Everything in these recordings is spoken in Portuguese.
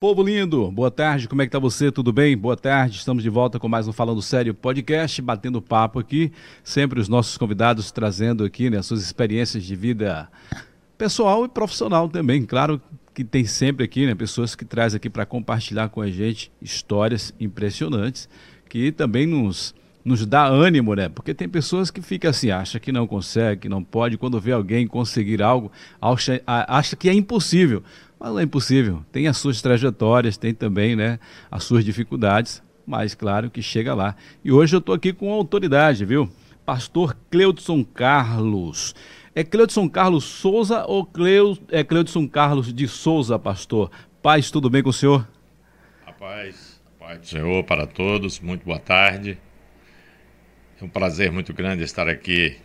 Povo lindo, boa tarde, como é que tá você? Tudo bem? Boa tarde, estamos de volta com mais um Falando Sério podcast, batendo papo aqui, sempre os nossos convidados trazendo aqui né, suas experiências de vida pessoal e profissional também, claro que tem sempre aqui né, pessoas que traz aqui para compartilhar com a gente histórias impressionantes que também nos nos dá ânimo, né? Porque tem pessoas que ficam assim, acha que não consegue, que não pode, quando vê alguém conseguir algo, acha, acha que é impossível. Mas não é impossível. Tem as suas trajetórias, tem também né, as suas dificuldades, mas claro que chega lá. E hoje eu estou aqui com autoridade, viu? Pastor Cleudson Carlos. É Cleudson Carlos Souza ou Cleu, é Cleudson Carlos de Souza, pastor? Paz, tudo bem com o senhor? Rapaz, paz do Senhor para todos, muito boa tarde. É um prazer muito grande estar aqui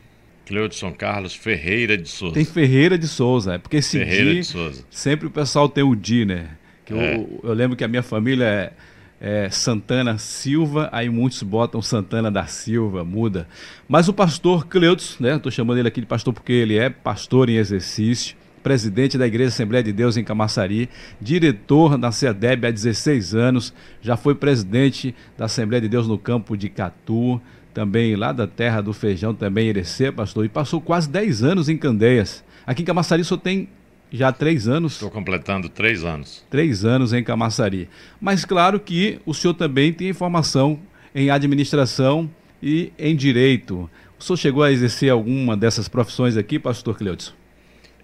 Cleudson Carlos Ferreira de Souza. Tem Ferreira de Souza, é porque esse Ferreira de Souza. sempre o pessoal tem o Di, né? Que é. eu, eu, lembro que a minha família é, é, Santana Silva, aí muitos botam Santana da Silva, muda. Mas o pastor Cleudson, né? Estou chamando ele aqui de pastor porque ele é pastor em exercício, presidente da Igreja Assembleia de Deus em Camaçari, diretor da CEDEB há 16 anos, já foi presidente da Assembleia de Deus no campo de Catu, também lá da terra do feijão, também Irecê, pastor, e passou quase 10 anos em Candeias. Aqui em Camaçari só tem já três anos. Estou completando três anos. Três anos em Camaçari. Mas claro que o senhor também tem formação em administração e em direito. O senhor chegou a exercer alguma dessas profissões aqui, pastor Cleudson?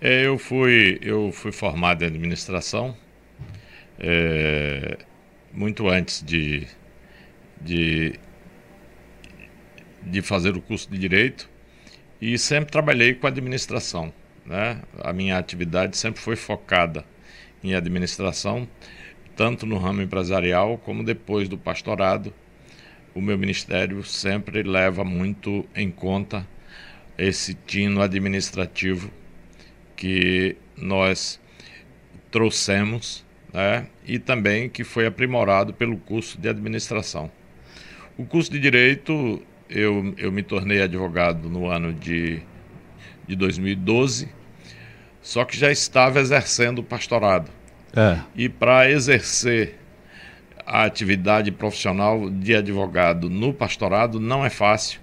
É, eu, fui, eu fui formado em administração é, muito antes de, de de fazer o curso de direito e sempre trabalhei com administração. Né? A minha atividade sempre foi focada em administração, tanto no ramo empresarial como depois do pastorado. O meu ministério sempre leva muito em conta esse tino administrativo que nós trouxemos né? e também que foi aprimorado pelo curso de administração. O curso de direito eu, eu me tornei advogado no ano de, de 2012, só que já estava exercendo o pastorado. É. E para exercer a atividade profissional de advogado no pastorado não é fácil,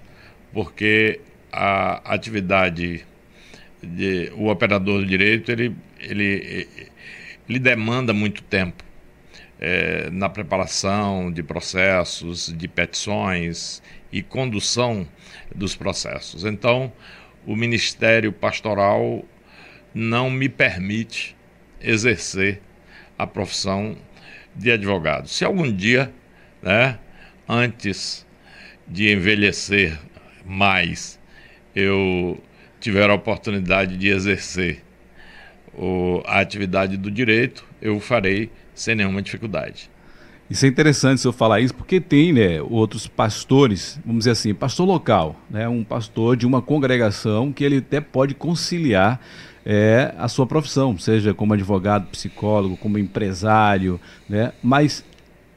porque a atividade de, o operador do direito ele, ele, ele demanda muito tempo é, na preparação de processos, de petições e condução dos processos. Então, o Ministério Pastoral não me permite exercer a profissão de advogado. Se algum dia, né, antes de envelhecer mais, eu tiver a oportunidade de exercer a atividade do direito, eu farei sem nenhuma dificuldade. Isso é interessante se eu falar isso, porque tem né, outros pastores, vamos dizer assim, pastor local, né, um pastor de uma congregação que ele até pode conciliar é, a sua profissão, seja como advogado, psicólogo, como empresário, né, mas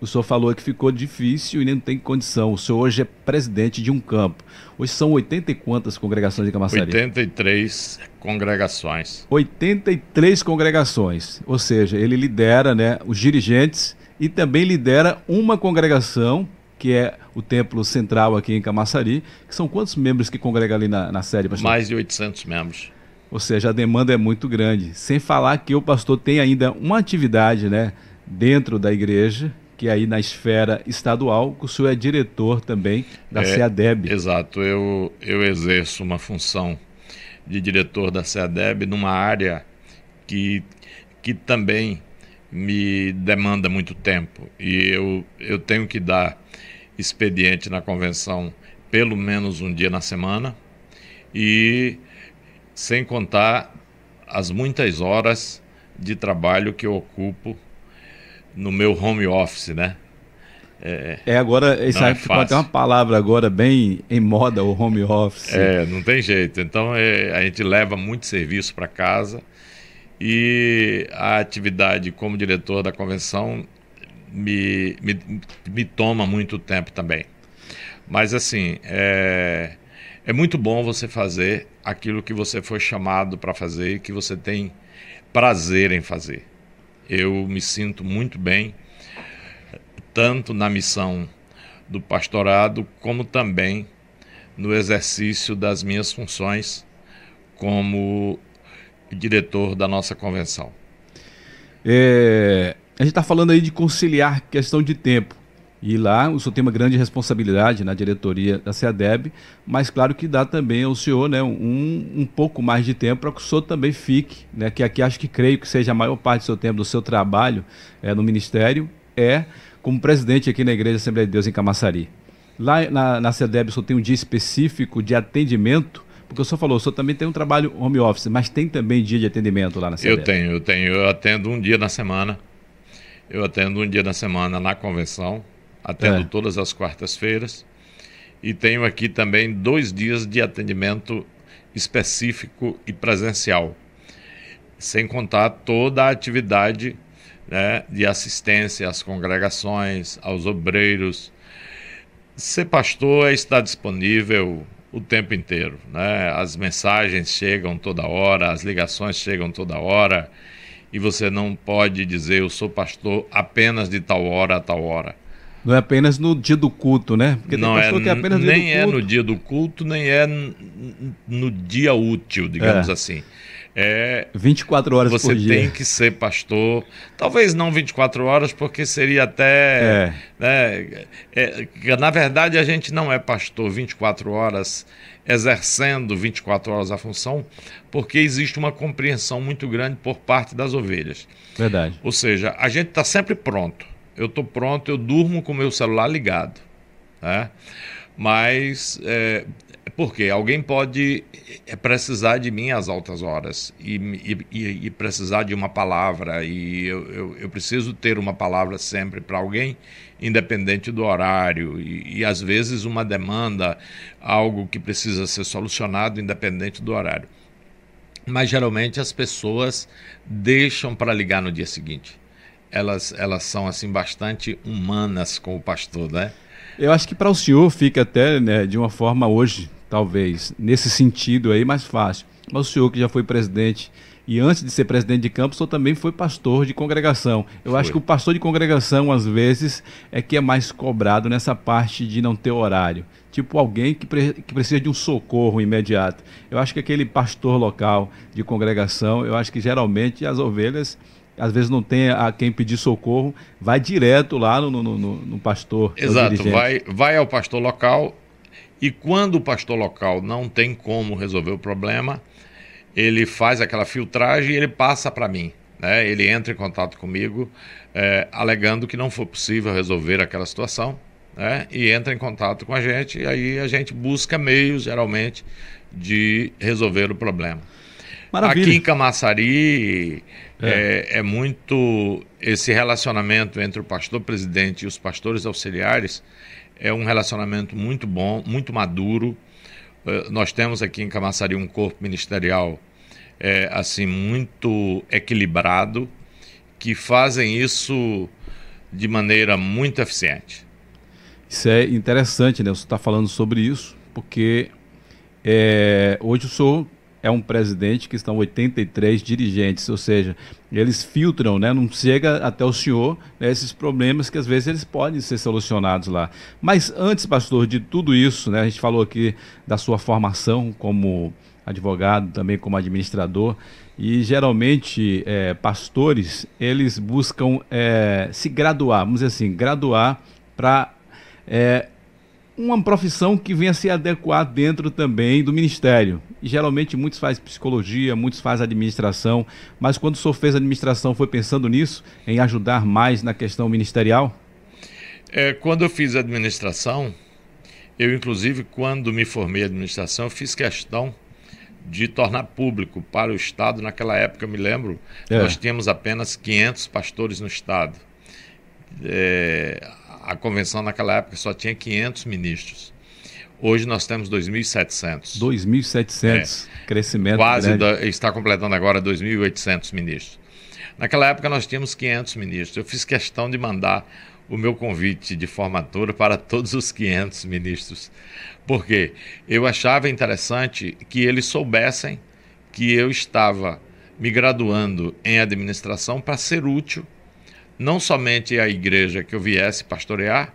o senhor falou que ficou difícil e nem tem condição. O senhor hoje é presidente de um campo. Hoje são 80 e quantas congregações de Camaçari? 83 congregações. 83 congregações. Ou seja, ele lidera né, os dirigentes e também lidera uma congregação, que é o Templo Central aqui em Camaçari. Que são quantos membros que congregam ali na, na sede, pastor? Mais de 800 membros. Ou seja, a demanda é muito grande. Sem falar que o pastor tem ainda uma atividade né, dentro da igreja, que é aí na esfera estadual, que o senhor é diretor também da é, CEADEB. Exato, eu, eu exerço uma função de diretor da CEADEB numa área que, que também me demanda muito tempo e eu, eu tenho que dar expediente na convenção pelo menos um dia na semana e sem contar as muitas horas de trabalho que eu ocupo no meu home office, né? É, é agora, isso aí é ficou até uma palavra agora bem em moda, o home office. É, não tem jeito. Então é, a gente leva muito serviço para casa e a atividade como diretor da convenção me, me, me toma muito tempo também. Mas assim, é, é muito bom você fazer aquilo que você foi chamado para fazer e que você tem prazer em fazer. Eu me sinto muito bem, tanto na missão do pastorado, como também no exercício das minhas funções como diretor da nossa convenção. É, a gente está falando aí de conciliar questão de tempo. E lá o senhor tem uma grande responsabilidade na diretoria da CEADEB, mas claro que dá também ao senhor né, um, um pouco mais de tempo para que o senhor também fique, né, que aqui acho que creio que seja a maior parte do seu tempo, do seu trabalho é, no Ministério, é como presidente aqui na Igreja Assembleia de Deus em Camaçari. Lá na, na o senhor tem um dia específico de atendimento porque o senhor falou, o senhor também tem um trabalho home office, mas tem também dia de atendimento lá na CEDEB? Eu tenho, eu tenho. Eu atendo um dia na semana. Eu atendo um dia na semana na convenção. Atendo é. todas as quartas-feiras. E tenho aqui também dois dias de atendimento específico e presencial. Sem contar toda a atividade né, de assistência às congregações, aos obreiros. Ser pastor é estar disponível o tempo inteiro. Né? As mensagens chegam toda hora, as ligações chegam toda hora, e você não pode dizer eu sou pastor apenas de tal hora a tal hora. Não é apenas no dia do culto, né? Porque não é, é apenas nem é no dia do culto, nem é no dia útil, digamos é. assim. É 24 horas você por dia. Você tem que ser pastor. Talvez não 24 horas, porque seria até. É. Né, é, na verdade, a gente não é pastor 24 horas, exercendo 24 horas a função, porque existe uma compreensão muito grande por parte das ovelhas. Verdade. Ou seja, a gente está sempre pronto. Eu estou pronto, eu durmo com o meu celular ligado. Né? Mas é, porque alguém pode eh, precisar de mim às altas horas e, e, e precisar de uma palavra, e eu, eu, eu preciso ter uma palavra sempre para alguém, independente do horário, e, e às vezes uma demanda, algo que precisa ser solucionado, independente do horário. Mas geralmente as pessoas deixam para ligar no dia seguinte. Elas, elas são assim bastante humanas com o pastor, né? Eu acho que para o senhor fica até né, de uma forma hoje talvez, nesse sentido aí, mais fácil. Mas o senhor que já foi presidente e antes de ser presidente de campo, o senhor também foi pastor de congregação. Eu foi. acho que o pastor de congregação, às vezes, é que é mais cobrado nessa parte de não ter horário. Tipo alguém que, pre que precisa de um socorro imediato. Eu acho que aquele pastor local de congregação, eu acho que geralmente as ovelhas às vezes não tem a quem pedir socorro, vai direto lá no, no, no, no pastor. Exato, vai, vai ao pastor local e quando o pastor local não tem como resolver o problema, ele faz aquela filtragem e ele passa para mim. Né? Ele entra em contato comigo, é, alegando que não foi possível resolver aquela situação, né? e entra em contato com a gente, e aí a gente busca meios, geralmente, de resolver o problema. Maravilha. Aqui em Camaçari é. É, é muito esse relacionamento entre o pastor presidente e os pastores auxiliares é um relacionamento muito bom, muito maduro. Uh, nós temos aqui em Camaçari um corpo ministerial é, assim muito equilibrado, que fazem isso de maneira muito eficiente. Isso é interessante, né? Você está falando sobre isso, porque é, hoje o senhor é um presidente que estão 83 dirigentes, ou seja, eles filtram, né? não chega até o senhor né, esses problemas que às vezes eles podem ser solucionados lá. Mas antes, pastor, de tudo isso, né, a gente falou aqui da sua formação como advogado, também como administrador, e geralmente é, pastores, eles buscam é, se graduar, vamos dizer assim, graduar para é, uma profissão que venha se adequar dentro também do ministério. E geralmente muitos fazem psicologia, muitos fazem administração, mas quando o senhor fez administração, foi pensando nisso, em ajudar mais na questão ministerial? É, quando eu fiz administração, eu inclusive quando me formei em administração, fiz questão de tornar público para o Estado. Naquela época, eu me lembro, é. nós tínhamos apenas 500 pastores no Estado. É, a convenção naquela época só tinha 500 ministros. Hoje nós temos 2.700. 2.700, é, crescimento Quase da, está completando agora 2.800 ministros. Naquela época nós tínhamos 500 ministros. Eu fiz questão de mandar o meu convite de formatura para todos os 500 ministros, porque eu achava interessante que eles soubessem que eu estava me graduando em administração para ser útil não somente à igreja que eu viesse pastorear,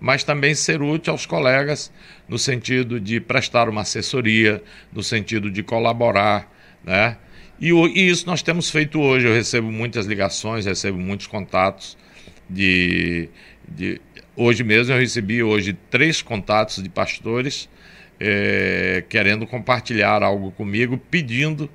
mas também ser útil aos colegas no sentido de prestar uma assessoria, no sentido de colaborar, né? E, e isso nós temos feito hoje. Eu recebo muitas ligações, recebo muitos contatos de, de hoje mesmo eu recebi hoje três contatos de pastores é, querendo compartilhar algo comigo, pedindo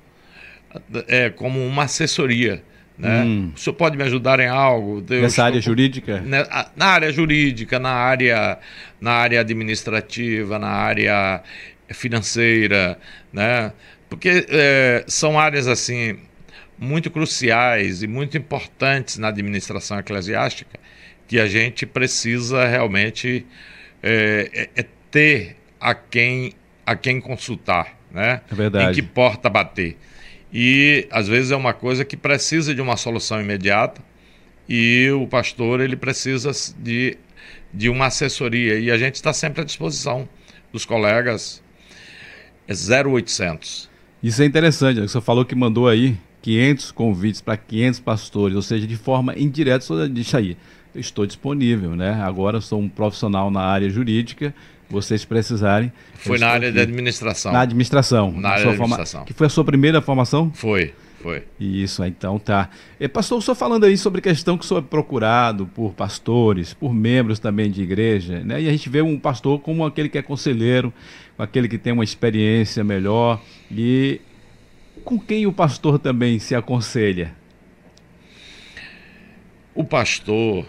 é, como uma assessoria. Né? Hum. O senhor pode me ajudar em algo? Eu Nessa área jurídica? Né, na área jurídica, na área, na área administrativa, na área financeira, né? Porque é, são áreas assim muito cruciais e muito importantes na administração eclesiástica que a gente precisa realmente é, é, é ter a quem, a quem consultar, né? É verdade. Em que porta bater. E às vezes é uma coisa que precisa de uma solução imediata e o pastor ele precisa de, de uma assessoria e a gente está sempre à disposição dos colegas. É 0800. Isso é interessante, você falou que mandou aí 500 convites para 500 pastores, ou seja, de forma indireta, diz aí, eu estou disponível, né? Agora sou um profissional na área jurídica, vocês precisarem. Foi na área de administração. Na administração. Na área de administração. Forma... Que foi a sua primeira formação? Foi, foi. Isso, então tá. E, pastor, o senhor falando aí sobre questão que o senhor é procurado por pastores, por membros também de igreja, né? E a gente vê um pastor como aquele que é conselheiro, aquele que tem uma experiência melhor. E com quem o pastor também se aconselha? O pastor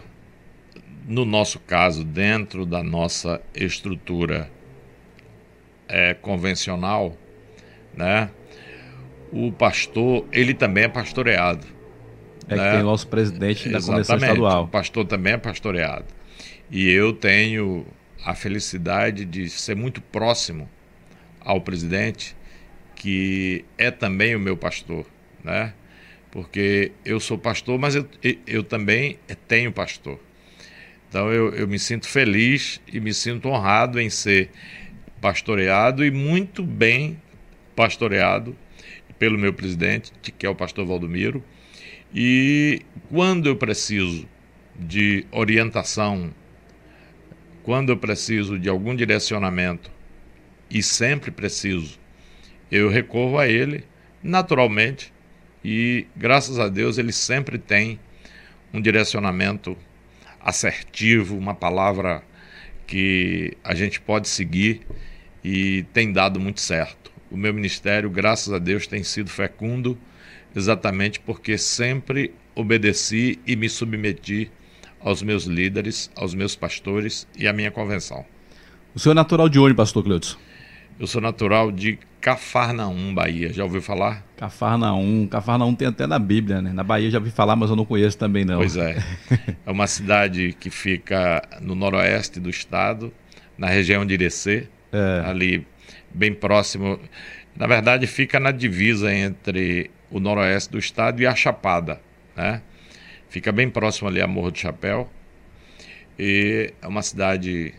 no nosso caso, dentro da nossa estrutura é, convencional, né, o pastor, ele também é pastoreado. É né? que tem o nosso presidente da Convenção Estadual. O pastor também é pastoreado. E eu tenho a felicidade de ser muito próximo ao presidente, que é também o meu pastor, né? Porque eu sou pastor, mas eu, eu também tenho pastor. Então eu, eu me sinto feliz e me sinto honrado em ser pastoreado e muito bem pastoreado pelo meu presidente, que é o pastor Valdomiro. E quando eu preciso de orientação, quando eu preciso de algum direcionamento, e sempre preciso, eu recorro a ele naturalmente, e graças a Deus ele sempre tem um direcionamento assertivo, uma palavra que a gente pode seguir e tem dado muito certo. O meu ministério, graças a Deus, tem sido fecundo exatamente porque sempre obedeci e me submeti aos meus líderes, aos meus pastores e à minha convenção. O senhor é natural de onde, pastor Cleutis? Eu sou natural de Cafarnaum, Bahia. Já ouviu falar? Cafarnaum. Cafarnaum tem até na Bíblia, né? Na Bahia já ouvi falar, mas eu não conheço também não. Pois é. é uma cidade que fica no noroeste do estado, na região de Irecê, é. ali bem próximo. Na verdade, fica na divisa entre o noroeste do estado e a Chapada, né? Fica bem próximo ali a Morro do Chapéu. E é uma cidade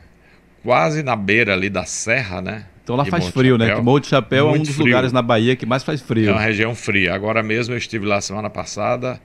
quase na beira ali da serra, né? Então lá faz frio, né? Chapéu. né? Que de Chapéu Muito é um dos frio. lugares na Bahia que mais faz frio. É uma região fria. Agora mesmo eu estive lá semana passada,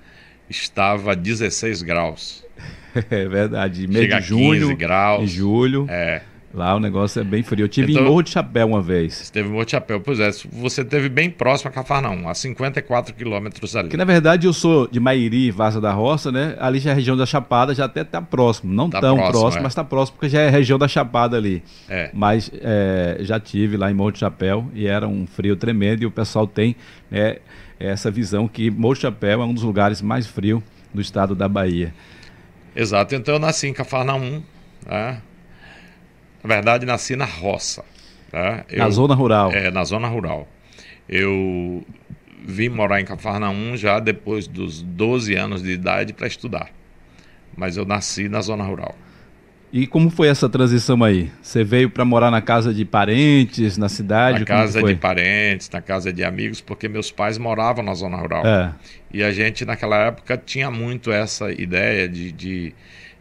estava 16 graus. é verdade. Mês Chega de junho, 15 graus. Em julho. É. Lá o negócio é bem frio. Eu tive então, em Morro de Chapéu uma vez. Esteve em Morro de Chapéu, pois é. Você teve bem próximo a Cafarnaum, a 54 quilômetros ali. Que na verdade eu sou de Mairi, Vaza da Roça, né? Ali já é região da Chapada, já até tá próximo. Não tá tão próximo, próximo é. mas tá próximo, porque já é região da Chapada ali. É. Mas é, já tive lá em Morro de Chapéu e era um frio tremendo e o pessoal tem né, essa visão que Morro de Chapéu é um dos lugares mais frios do estado da Bahia. Exato. Então eu nasci em Cafarnaum, né? Na verdade, nasci na roça. Tá? Eu, na zona rural? É, na zona rural. Eu vim morar em Cafarnaum já depois dos 12 anos de idade para estudar. Mas eu nasci na zona rural. E como foi essa transição aí? Você veio para morar na casa de parentes, na cidade? Na casa de parentes, na casa de amigos, porque meus pais moravam na zona rural. É. E a gente, naquela época, tinha muito essa ideia de, de,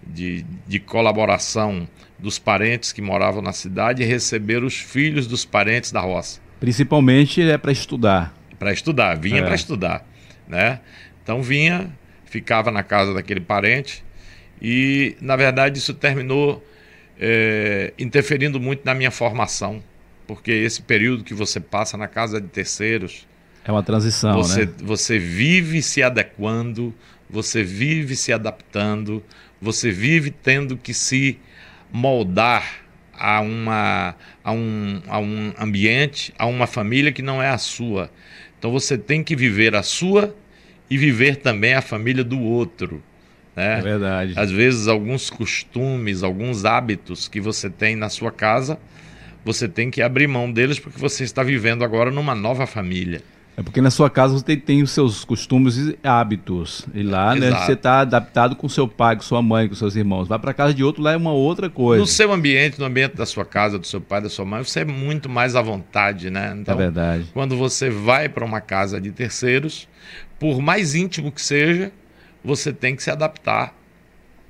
de, de colaboração dos parentes que moravam na cidade e receber os filhos dos parentes da roça. Principalmente é para estudar. Para estudar, vinha é. para estudar. né? Então vinha, ficava na casa daquele parente e, na verdade, isso terminou é, interferindo muito na minha formação, porque esse período que você passa na casa de terceiros é uma transição, você, né? Você vive se adequando, você vive se adaptando, você vive tendo que se moldar a, uma, a, um, a um ambiente, a uma família que não é a sua. Então você tem que viver a sua e viver também a família do outro. Né? É verdade. Às vezes, alguns costumes, alguns hábitos que você tem na sua casa, você tem que abrir mão deles porque você está vivendo agora numa nova família. É porque na sua casa você tem, os seus costumes e hábitos. E lá, né, você está adaptado com seu pai, com sua mãe, com seus irmãos. Vai para casa de outro, lá é uma outra coisa. No seu ambiente, no ambiente da sua casa, do seu pai, da sua mãe, você é muito mais à vontade, né? Então, é verdade. Quando você vai para uma casa de terceiros, por mais íntimo que seja, você tem que se adaptar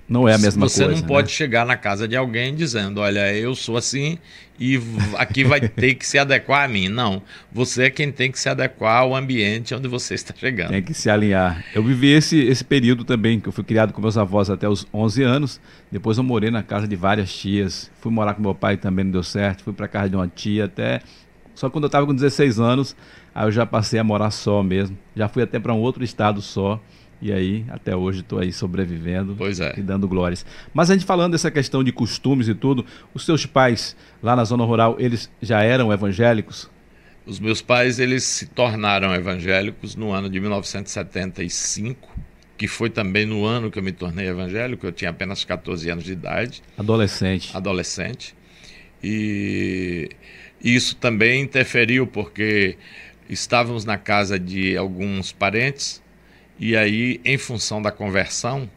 não é a mesma você coisa. Você não pode né? chegar na casa de alguém dizendo: Olha, eu sou assim e aqui vai ter que se adequar a mim. Não. Você é quem tem que se adequar ao ambiente onde você está chegando. Tem que se alinhar. Eu vivi esse, esse período também, que eu fui criado com meus avós até os 11 anos. Depois eu morei na casa de várias tias. Fui morar com meu pai também, não deu certo. Fui para casa de uma tia até. Só quando eu estava com 16 anos, aí eu já passei a morar só mesmo. Já fui até para um outro estado só. E aí, até hoje, estou aí sobrevivendo é. e dando glórias. Mas a gente falando dessa questão de costumes e tudo, os seus pais lá na zona rural, eles já eram evangélicos? Os meus pais, eles se tornaram evangélicos no ano de 1975, que foi também no ano que eu me tornei evangélico, eu tinha apenas 14 anos de idade. Adolescente. Adolescente. E isso também interferiu porque estávamos na casa de alguns parentes e aí, em função da conversão,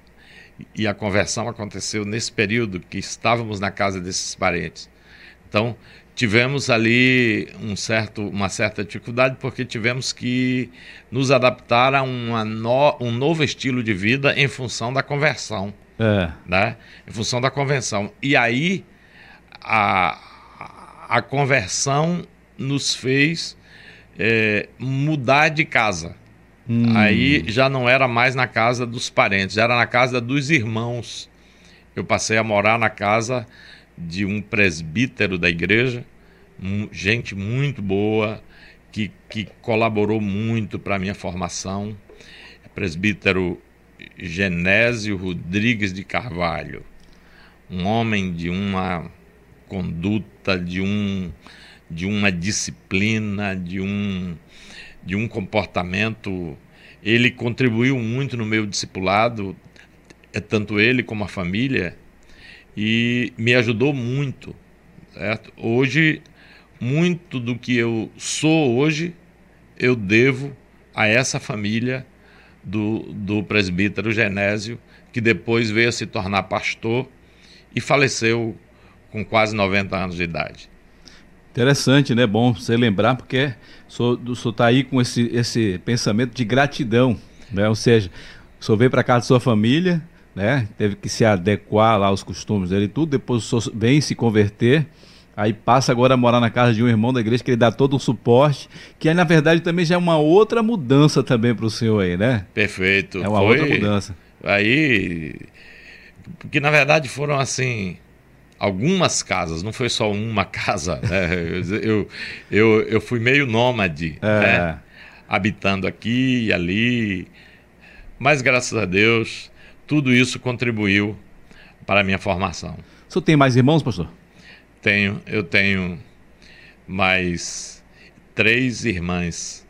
e a conversão aconteceu nesse período que estávamos na casa desses parentes. Então, tivemos ali um certo, uma certa dificuldade porque tivemos que nos adaptar a no, um novo estilo de vida em função da conversão. É. Né? Em função da convenção. E aí, a, a conversão nos fez é, mudar de casa. Hum. Aí já não era mais na casa dos parentes, era na casa dos irmãos. Eu passei a morar na casa de um presbítero da igreja, gente muito boa, que, que colaborou muito para a minha formação. Presbítero Genésio Rodrigues de Carvalho, um homem de uma conduta, de, um, de uma disciplina, de um de um comportamento. Ele contribuiu muito no meu discipulado, é tanto ele como a família, e me ajudou muito. Certo? Hoje, muito do que eu sou hoje, eu devo a essa família do, do presbítero Genésio, que depois veio a se tornar pastor e faleceu com quase 90 anos de idade. Interessante, né? Bom você lembrar, porque o senhor está aí com esse, esse pensamento de gratidão, né? Ou seja, o senhor veio para casa da sua família, né? Teve que se adequar lá aos costumes dele e tudo, depois o senhor vem se converter, aí passa agora a morar na casa de um irmão da igreja que ele dá todo um suporte, que aí, na verdade também já é uma outra mudança também para o senhor aí, né? Perfeito. É uma Foi... outra mudança. Aí, porque na verdade foram assim algumas casas, não foi só uma casa. Né? Eu, eu, eu fui meio nômade, é. né? habitando aqui e ali. Mas graças a Deus, tudo isso contribuiu para a minha formação. O senhor tem mais irmãos, pastor? Tenho, eu tenho mais três irmãs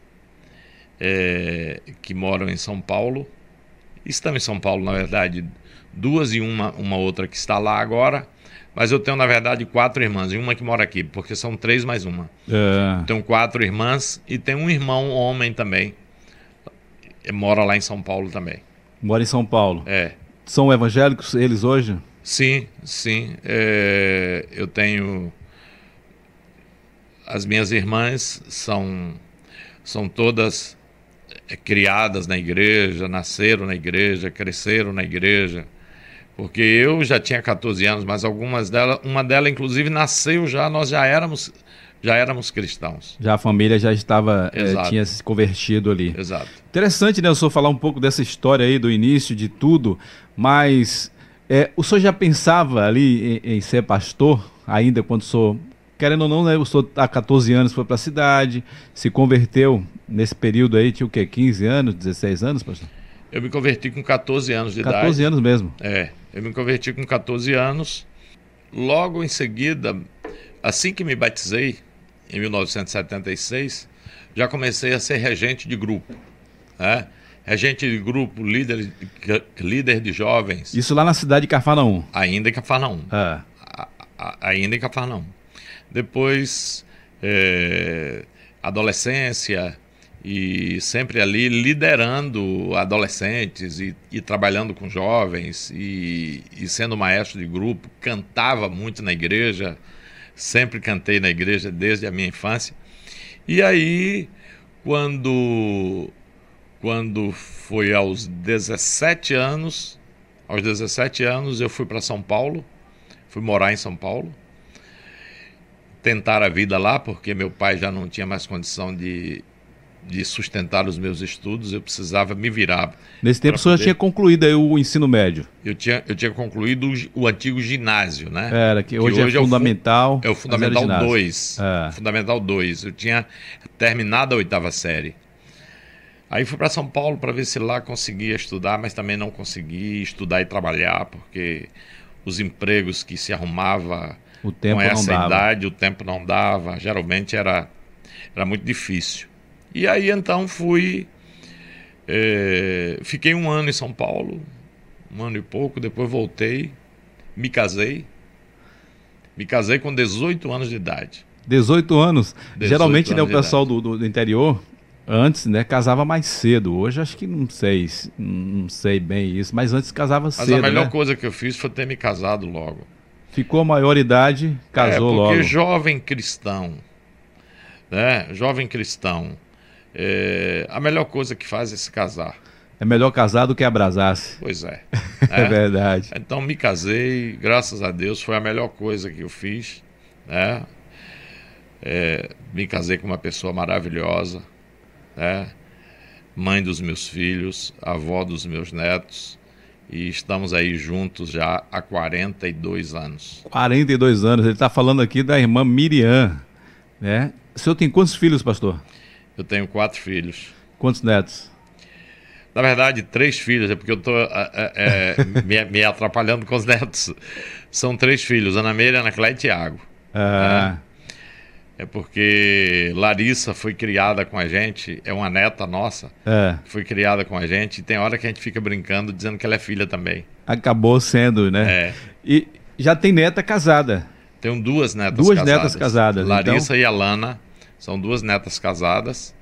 é, que moram em São Paulo. Estão em São Paulo, na verdade, duas e uma, uma outra que está lá agora mas eu tenho, na verdade, quatro irmãs, e uma que mora aqui, porque são três mais uma. É. Tenho quatro irmãs e tenho um irmão homem também. Mora lá em São Paulo também. Mora em São Paulo? É. São evangélicos eles hoje? Sim, sim. É, eu tenho. As minhas irmãs são, são todas criadas na igreja, nasceram na igreja, cresceram na igreja. Porque eu já tinha 14 anos, mas algumas delas, uma delas inclusive nasceu já, nós já éramos já éramos cristãos. Já a família já estava, é, tinha se convertido ali. Exato. Interessante, né, o senhor falar um pouco dessa história aí, do início de tudo, mas é, o senhor já pensava ali em, em, ser pastor, ainda quando o senhor, querendo ou não, né, o senhor há 14 anos foi para a cidade, se converteu nesse período aí, tinha o quê, 15 anos, 16 anos, pastor? Eu me converti com 14 anos de 14 idade. 14 anos mesmo? É, eu me converti com 14 anos. Logo em seguida, assim que me batizei, em 1976, já comecei a ser regente de grupo. Né? Regente de grupo, líder, líder de jovens. Isso lá na cidade de Cafarnaum? Ainda em Cafarnaum. É. ainda em Cafarnaum. Depois, é, adolescência, e sempre ali liderando adolescentes e, e trabalhando com jovens e, e, sendo maestro de grupo, cantava muito na igreja, sempre cantei na igreja desde a minha infância. E aí, quando, quando foi aos 17 anos, aos 17 anos eu fui para São Paulo, fui morar em São Paulo, tentar a vida lá, porque meu pai já não tinha mais condição de de sustentar os meus estudos, eu precisava me virar. Nesse tempo o senhor poder... tinha concluído o ensino médio? Eu tinha, eu tinha concluído o, o antigo ginásio, né? Era, que hoje, que hoje é, fundamental. É o, Fundamental 2. É. Fundamental 2. Eu tinha terminado a oitava série. Aí fui para São Paulo para ver se lá conseguia estudar, mas também não consegui estudar e trabalhar, porque os empregos que se arrumava com essa idade, o tempo não dava. Geralmente era, era muito difícil. E aí então fui. É, fiquei um ano em São Paulo, um ano e pouco, depois voltei, me casei. Me casei com 18 anos de idade. 18 anos? 18 Geralmente, né, anos né, o pessoal do, do, interior, antes, né, casava mais cedo. Hoje acho que não sei, não sei bem isso, mas antes casava mas cedo. Mas a melhor né? coisa que eu fiz foi ter me casado logo. Ficou maioridade, casou é, porque logo. Porque jovem cristão, né, jovem cristão, é, a melhor coisa que faz é se casar. É melhor casar do que abrasar-se. Pois é. é. é verdade. Então me casei, graças a Deus, foi a melhor coisa que eu fiz. Né? É, me casei com uma pessoa maravilhosa, né? mãe dos meus filhos, avó dos meus netos, e estamos aí juntos já há 42 anos. 42 anos, ele está falando aqui da irmã Miriam. Né? O senhor tem quantos filhos, pastor? Eu tenho quatro filhos. Quantos netos? Na verdade, três filhos, é porque eu estou é, é, me, me, atrapalhando com os netos. São três filhos, Ana Meira, Ana Cléia e Tiago. Ah. É, é porque Larissa foi criada com a gente, é uma neta nossa, é. foi criada com a gente, e tem hora que a gente fica brincando dizendo que ela é filha também. Acabou sendo, né? É. E já tem neta casada. Tenho duas netas duas casadas. Duas netas casadas. Larissa então... e Alana são duas netas casadas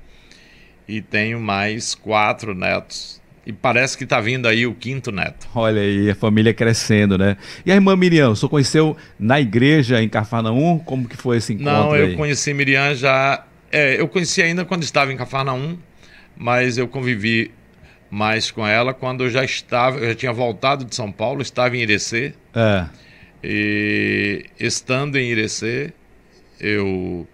e tenho mais quatro netos. E parece que está vindo aí o quinto neto. Olha aí, a família crescendo, né? E a irmã Miriam, você conheceu na igreja em Cafarnaum? Como que foi esse encontro Não, eu aí? conheci Miriam já... É, eu conheci ainda quando estava em Cafarnaum, mas eu convivi mais com ela quando eu já estava... Eu já tinha voltado de São Paulo, estava em Irecê. É. E estando em Irecê, eu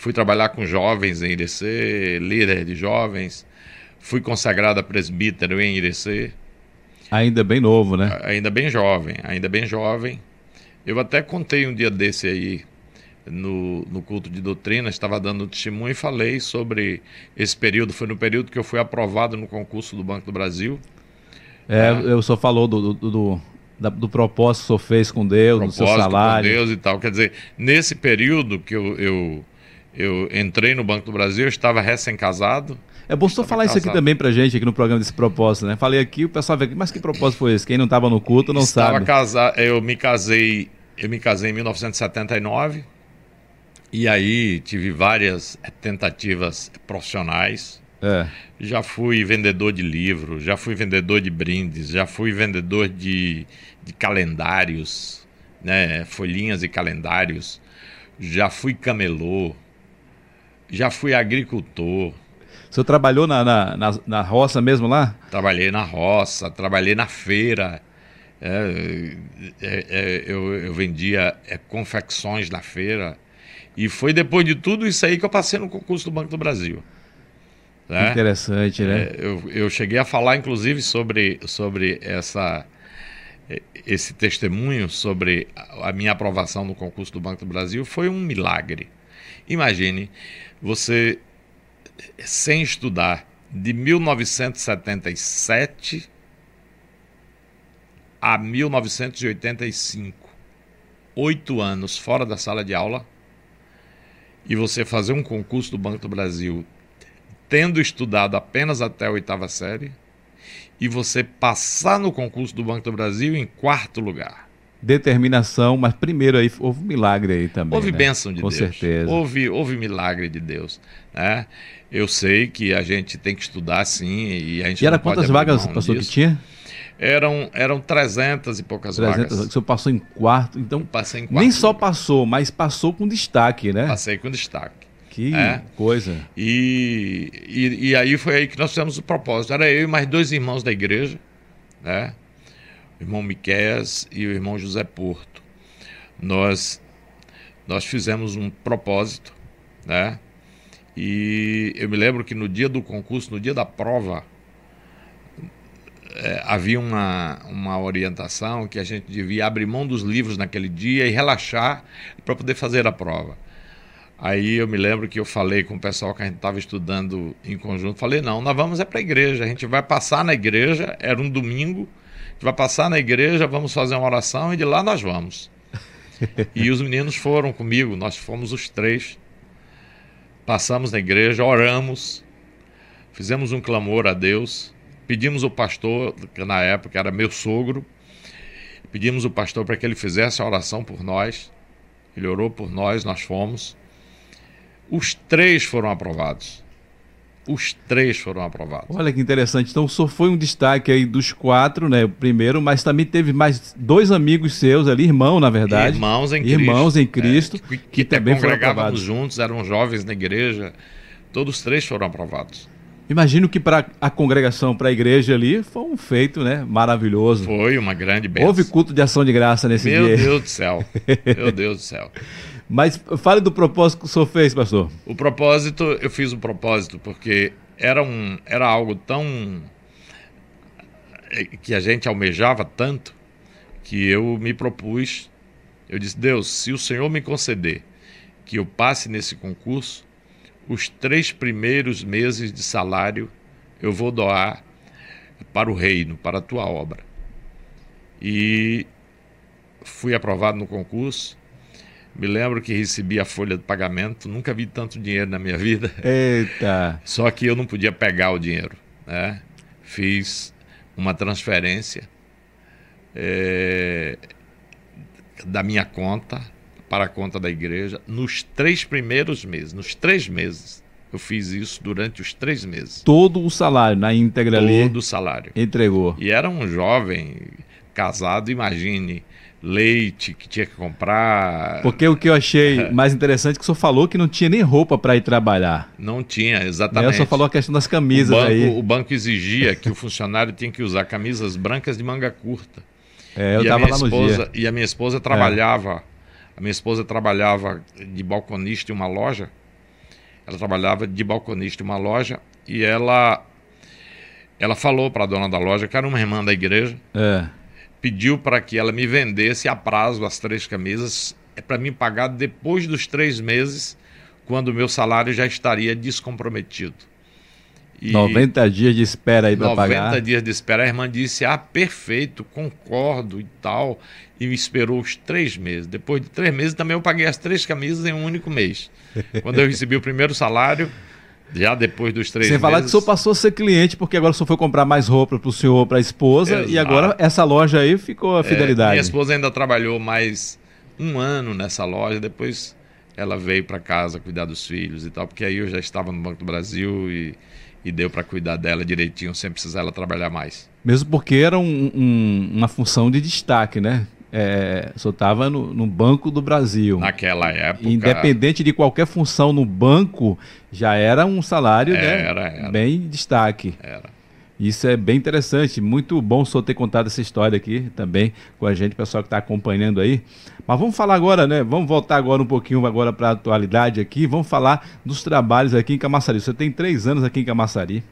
Fui trabalhar com jovens em Irecê, líder de jovens. Fui consagrado a presbítero em Irecê. Ainda bem novo, né? Ainda bem jovem, ainda bem jovem. Eu até contei um dia desse aí no, no culto de doutrina, estava dando testemunho e falei sobre esse período. Foi no período que eu fui aprovado no concurso do Banco do Brasil. É, é. eu só falou do, do, do, do propósito que o senhor fez com Deus, propósito do seu salário. com Deus e tal. Quer dizer, nesse período que eu, eu eu entrei no Banco do Brasil, eu estava recém-casado. É bom só falar isso aqui também pra gente, aqui no programa desse propósito, né? Falei aqui, o pessoal vê, mas que propósito foi esse? Quem não estava no culto não estava sabe. Casado, eu me casei, eu me casei em 1979. E aí tive várias tentativas profissionais. É. Já fui vendedor de livros, já fui vendedor de brindes, já fui vendedor de, de calendários, né? folhinhas e calendários. Já fui camelô, já fui agricultor. O senhor trabalhou na, na, na, na roça mesmo lá? Trabalhei na roça, trabalhei na feira. É, é, é, eu, eu, vendia é, confecções na feira. E foi depois de tudo isso aí que eu passei no concurso do Banco do Brasil. Né? Interessante, né? É, eu, eu cheguei a falar, inclusive, sobre, sobre essa, esse testemunho sobre a minha aprovação no concurso do Banco do Brasil. Foi um milagre. Imagine você, sem estudar, de 1977 a 1985, oito anos fora da sala de aula, e você fazer um concurso do Banco do Brasil tendo estudado apenas até a oitava série, e você passar no concurso do Banco do Brasil em quarto lugar. Determinação, mas primeiro aí houve um milagre aí também. Houve né? bênção de Com Deus. certeza. Houve, houve milagre de Deus. Né? Eu sei que a gente tem que estudar sim e a gente E era quantas vagas, pastor, que tinha? Eram, eram 300 e poucas 300, vagas. o senhor passou em quarto, então Passei em quarto nem só passou, mas passou com destaque, né? Passei com destaque. Que É. coisa. E, e, e aí foi aí que nós fizemos o propósito. Era eu e mais dois irmãos da igreja, né? O irmão Miquéias e o irmão José Porto. Nós, nós fizemos um propósito, né? E eu me lembro que no dia do concurso, no dia da prova, eh, havia uma, uma orientação que a gente devia abrir mão dos livros naquele dia e relaxar para poder fazer a prova. Aí eu me lembro que eu falei com o pessoal que a gente estava estudando em conjunto, falei, não, nós vamos é para a igreja, a gente vai passar na igreja, era um domingo, a gente vai passar na igreja, vamos fazer uma oração e de lá nós vamos. e os meninos foram comigo, nós fomos os três, passamos na igreja, oramos, fizemos um clamor a Deus, pedimos o pastor, que na época era meu sogro, pedimos o pastor para que ele fizesse a oração por nós, ele orou por nós, nós fomos. Os três foram aprovados. Os três foram aprovados. Olha que interessante. Então o senhor foi um destaque aí dos quatro, né? O primeiro, mas também teve mais dois amigos seus ali, irmão, na verdade. Irmãos em Cristo. Irmãos em Cristo, É, que, que que também foram congregávamos aprovados. juntos, eram jovens na igreja. Todos três foram aprovados. Imagino que para a congregação, para a igreja ali, foi um feito, né? Maravilhoso. Foi uma grande bênção. Houve culto de ação de graça nesse Meu dia. Deus do céu. Meu Deus do céo. Mas fale do propósito que o senhor fez, pastor. O propósito, eu fiz o propósito porque era, um, era algo tão. eh, que a gente almejava tanto que eu me propus. Eu disse: Deus, se o Senhor me conceder que eu passe nesse concurso, os três primeiros meses de salário eu vou doar para o reino, para a tua obra. E fui aprovado no concurso. Me lembro que recebi a folha de pagamento, nunca vi tanto dinheiro na minha vida. Eita. Só que eu não podia pegar o dinheiro. Né? Fiz uma transferência eh, da minha conta para a conta da igreja nos três primeiros meses. Nos três meses. Eu fiz isso durante os três meses. Todo o salário na íntegra ali Todo o salário. entregou. E era um jovem casado, imagine, leite que tinha que comprar. Porque o que eu achei mais interessante é que o senhor falou que não tinha nem roupa para ir trabalhar. Não tinha, Né? exatamente. O senhor falou a questão das o camisas banco, aí. o banco exigia que o funcionário tinha que usar camisas brancas de manga curta. É, eu e, a tava minha lá no esposa, dia. É. e a minha esposa trabalhava. A minha esposa trabalhava de balconista em uma loja. Ela trabalhava de balconista em uma loja e ela ela falou para a dona da loja, que era uma irmã da igreja, É. pediu para que ela me vendesse a prazo as três camisas é para mim pagar depois dos três meses, quando o meu salário já estaria descomprometido. E 90 dias de espera aí para 90 pagar. dias de espera. A irmã disse: Ah, perfeito, concordo e tal. E me esperou os três meses. Depois de três meses, também eu paguei as três camisas em um único mês. Quando eu recebi o primeiro salário, já depois dos três Sem meses. falar que o senhor passou a ser cliente, porque agora o senhor foi comprar mais roupa para o senhor, para a esposa, e Exato. agora essa loja aí ficou a É, fidelidade. minha esposa ainda trabalhou mais um ano nessa loja, depois ela veio para casa cuidar dos filhos e tal, porque aí eu já estava no Banco do Brasil e, e deu para cuidar dela direitinho, sem precisar ela trabalhar mais. Mesmo porque era um- um- uma função de destaque, né? É, o senhor estava no, no Banco do Brasil. Naquela época. Independente de qualquer função no banco, já era um salário né, Era, era. bem destaque. Era. Isso é bem interessante, muito bom o senhor ter contado essa história aqui também com a gente, pessoal que está acompanhando aí. Mas vamos falar agora, né? Vamos voltar agora um pouquinho agora para a atualidade aqui. Vamos falar dos trabalhos aqui em Camaçari. Você tem três anos aqui em Camaçari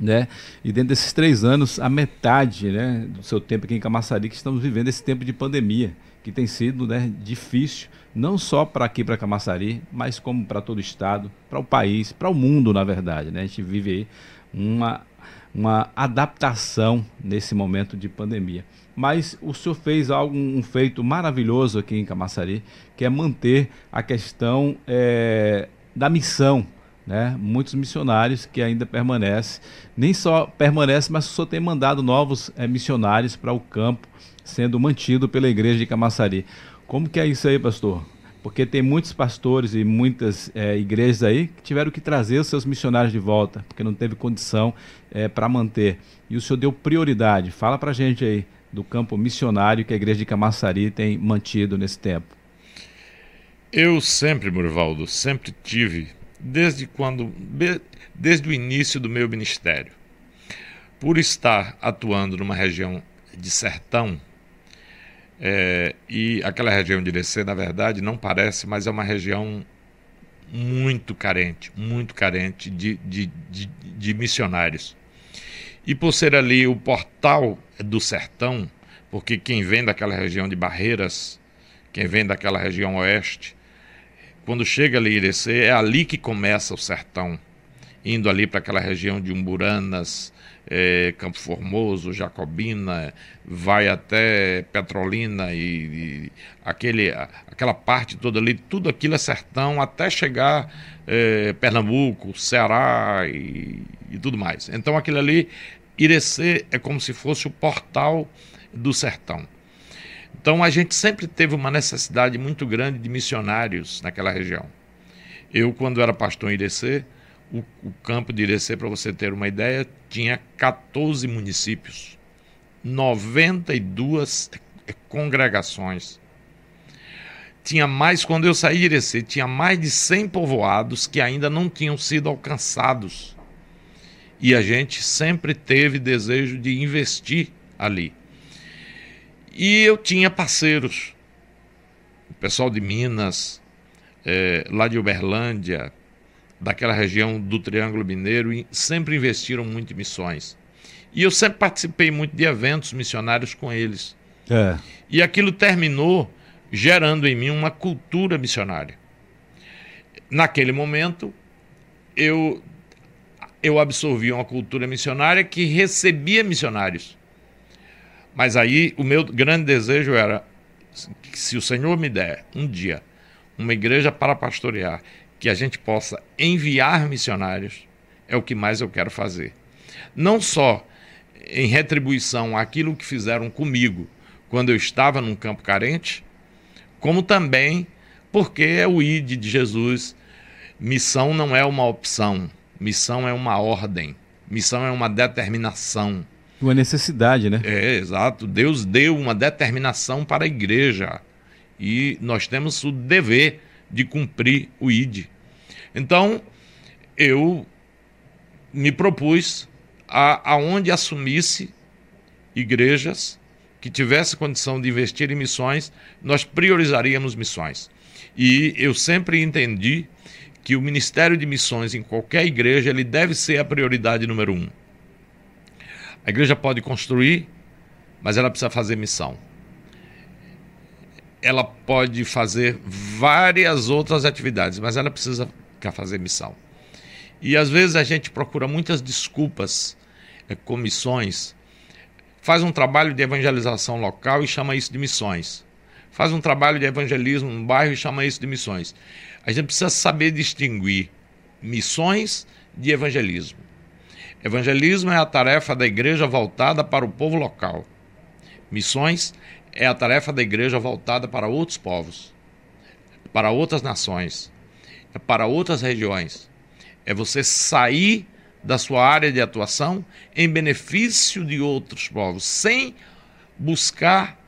né? E dentro desses três anos, a metade, né, do seu tempo aqui em Camaçari, que estamos vivendo esse tempo de pandemia, que tem sido, né, difícil, não só para aqui para Camaçari, mas como para todo o estado, para o país, para o mundo, na verdade, né? A gente vive aí uma uma adaptação nesse momento de pandemia. Mas o senhor fez algo, um feito maravilhoso aqui em Camaçari, que é manter a questão é, da missão né? Muitos missionários que ainda permanecem, nem só permanecem, mas só tem mandado novos é, missionários para o campo, sendo mantido pela igreja de Camaçari. Como que é isso aí, pastor? Porque tem muitos pastores e muitas é, igrejas aí que tiveram que trazer os seus missionários de volta, porque não teve condição é, para manter. E o senhor deu prioridade. Fala para a gente aí do campo missionário que a igreja de Camaçari tem mantido nesse tempo. Eu sempre, Murvaldo, sempre tive desde quando desde o início do meu ministério. Por estar atuando numa região de sertão, é, e aquela região de Irecê, na verdade, não parece, mas é uma região muito carente, muito carente de, de, de, de missionários. E por ser ali o portal do sertão, porque quem vem daquela região de Barreiras, quem vem daquela região oeste, quando chega ali Irecê, é ali que começa o sertão, indo ali para aquela região de Umburanas, é, Campo Formoso, Jacobina, vai até Petrolina e, e, aquele, aquela parte toda ali, tudo aquilo é sertão até chegar é, Pernambuco, Ceará e, e tudo mais. Então aquilo ali, Irecê é como se fosse o portal do sertão. Então a gente sempre teve uma necessidade muito grande de missionários naquela região. Eu, quando era pastor em Irecê, o, o campo de Irecê, para você ter uma ideia, tinha 14 municípios, 92 congregações. Tinha mais, quando eu saí de Irecê, tinha mais de 100 povoados que ainda não tinham sido alcançados. E a gente sempre teve desejo de investir ali. E eu tinha parceiros, o pessoal de Minas, é, lá de Uberlândia, daquela região do Triângulo Mineiro, sempre investiram muito em missões. E eu sempre participei muito de eventos missionários com eles. É. E aquilo terminou gerando em mim uma cultura missionária. Naquele momento, eu, eu absorvi uma cultura missionária que recebia missionários. Mas aí o meu grande desejo era se o Senhor me der um dia uma igreja para pastorear, que a gente possa enviar missionários, é o que mais eu quero fazer. Não só em retribuição àquilo que fizeram comigo quando eu estava num campo carente, como também porque é o ID de Jesus. Missão não é uma opção, missão é uma ordem, missão é uma determinação. Uma necessidade, né? É, exato. Deus deu uma determinação para a igreja e nós temos o dever de cumprir o ID. Então, eu me propus a aonde assumisse igrejas que tivesse condição de investir em missões, nós priorizaríamos missões. E eu sempre entendi que o ministério de missões em qualquer igreja ele deve ser a prioridade número um. A igreja pode construir, mas ela precisa fazer missão. Ela pode fazer várias outras atividades, mas ela precisa fazer missão. E às vezes a gente procura muitas desculpas, é, comissões, faz um trabalho de evangelização local e chama isso de missões. Faz um trabalho de evangelismo no bairro e chama isso de missões. A gente precisa saber distinguir missões de evangelismo. Evangelismo é a tarefa da igreja voltada para o povo local. Missões é a tarefa da igreja voltada para outros povos, para outras nações, para outras regiões. É você sair da sua área de atuação em benefício de outros povos, sem buscar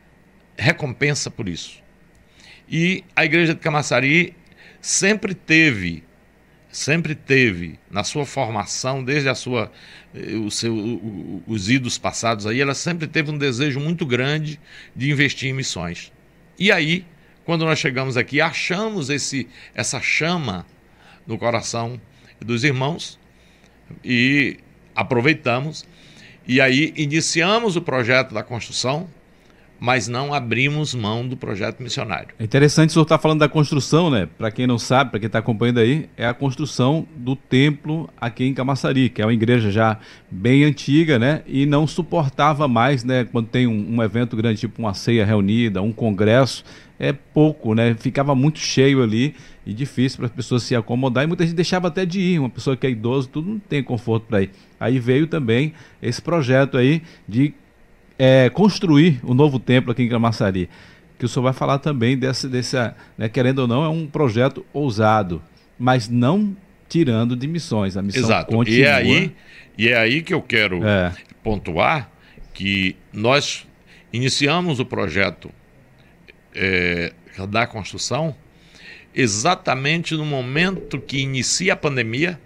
recompensa por isso. E a igreja de Camaçari sempre teve sempre teve na sua formação, desde a sua eh, o seu, os idos passados aí, ela sempre teve um desejo muito grande de investir em missões. E aí, quando nós chegamos aqui, achamos esse, essa chama no coração dos irmãos e aproveitamos. E aí iniciamos o projeto da construção, mas não abrimos mão do projeto missionário. É interessante o senhor estar tá falando da construção, né? Para quem não sabe, para quem está acompanhando aí, é a construção do templo aqui em Camaçari, que é uma igreja já bem antiga, né? E não suportava mais, né? Quando tem um, um evento grande, tipo uma ceia reunida, um congresso, é pouco, né? Ficava muito cheio ali e difícil para as pessoas se acomodar e muita gente deixava até de ir. Uma pessoa que é idoso, tudo não tem conforto para ir. Aí veio também esse projeto aí de é, construir o novo templo aqui em Camaçari, que o senhor vai falar também desse, desse né, querendo ou não, é um projeto ousado, mas não tirando de missões. A missão Exato. continua. E é aí, e é aí que eu quero é. pontuar que nós iniciamos o projeto é, da construção exatamente no momento que inicia a pandemia,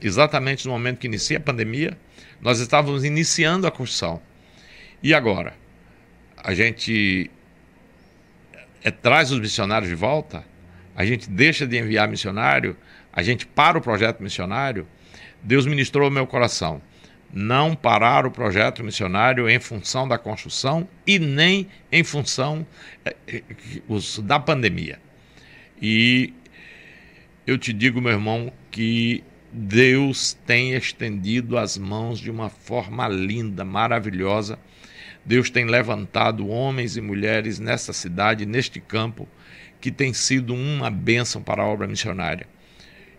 exatamente no momento que inicia a pandemia, nós estávamos iniciando a construção. E agora? A gente é, traz os missionários de volta? A gente deixa de enviar missionário? A gente para o projeto missionário? Deus ministrou ao meu coração não parar o projeto missionário em função da construção e nem em função é, é, da pandemia. E eu te digo, meu irmão, que Deus tem estendido as mãos de uma forma linda, maravilhosa Deus tem levantado homens e mulheres nessa cidade, neste campo, que tem sido uma bênção para a obra missionária.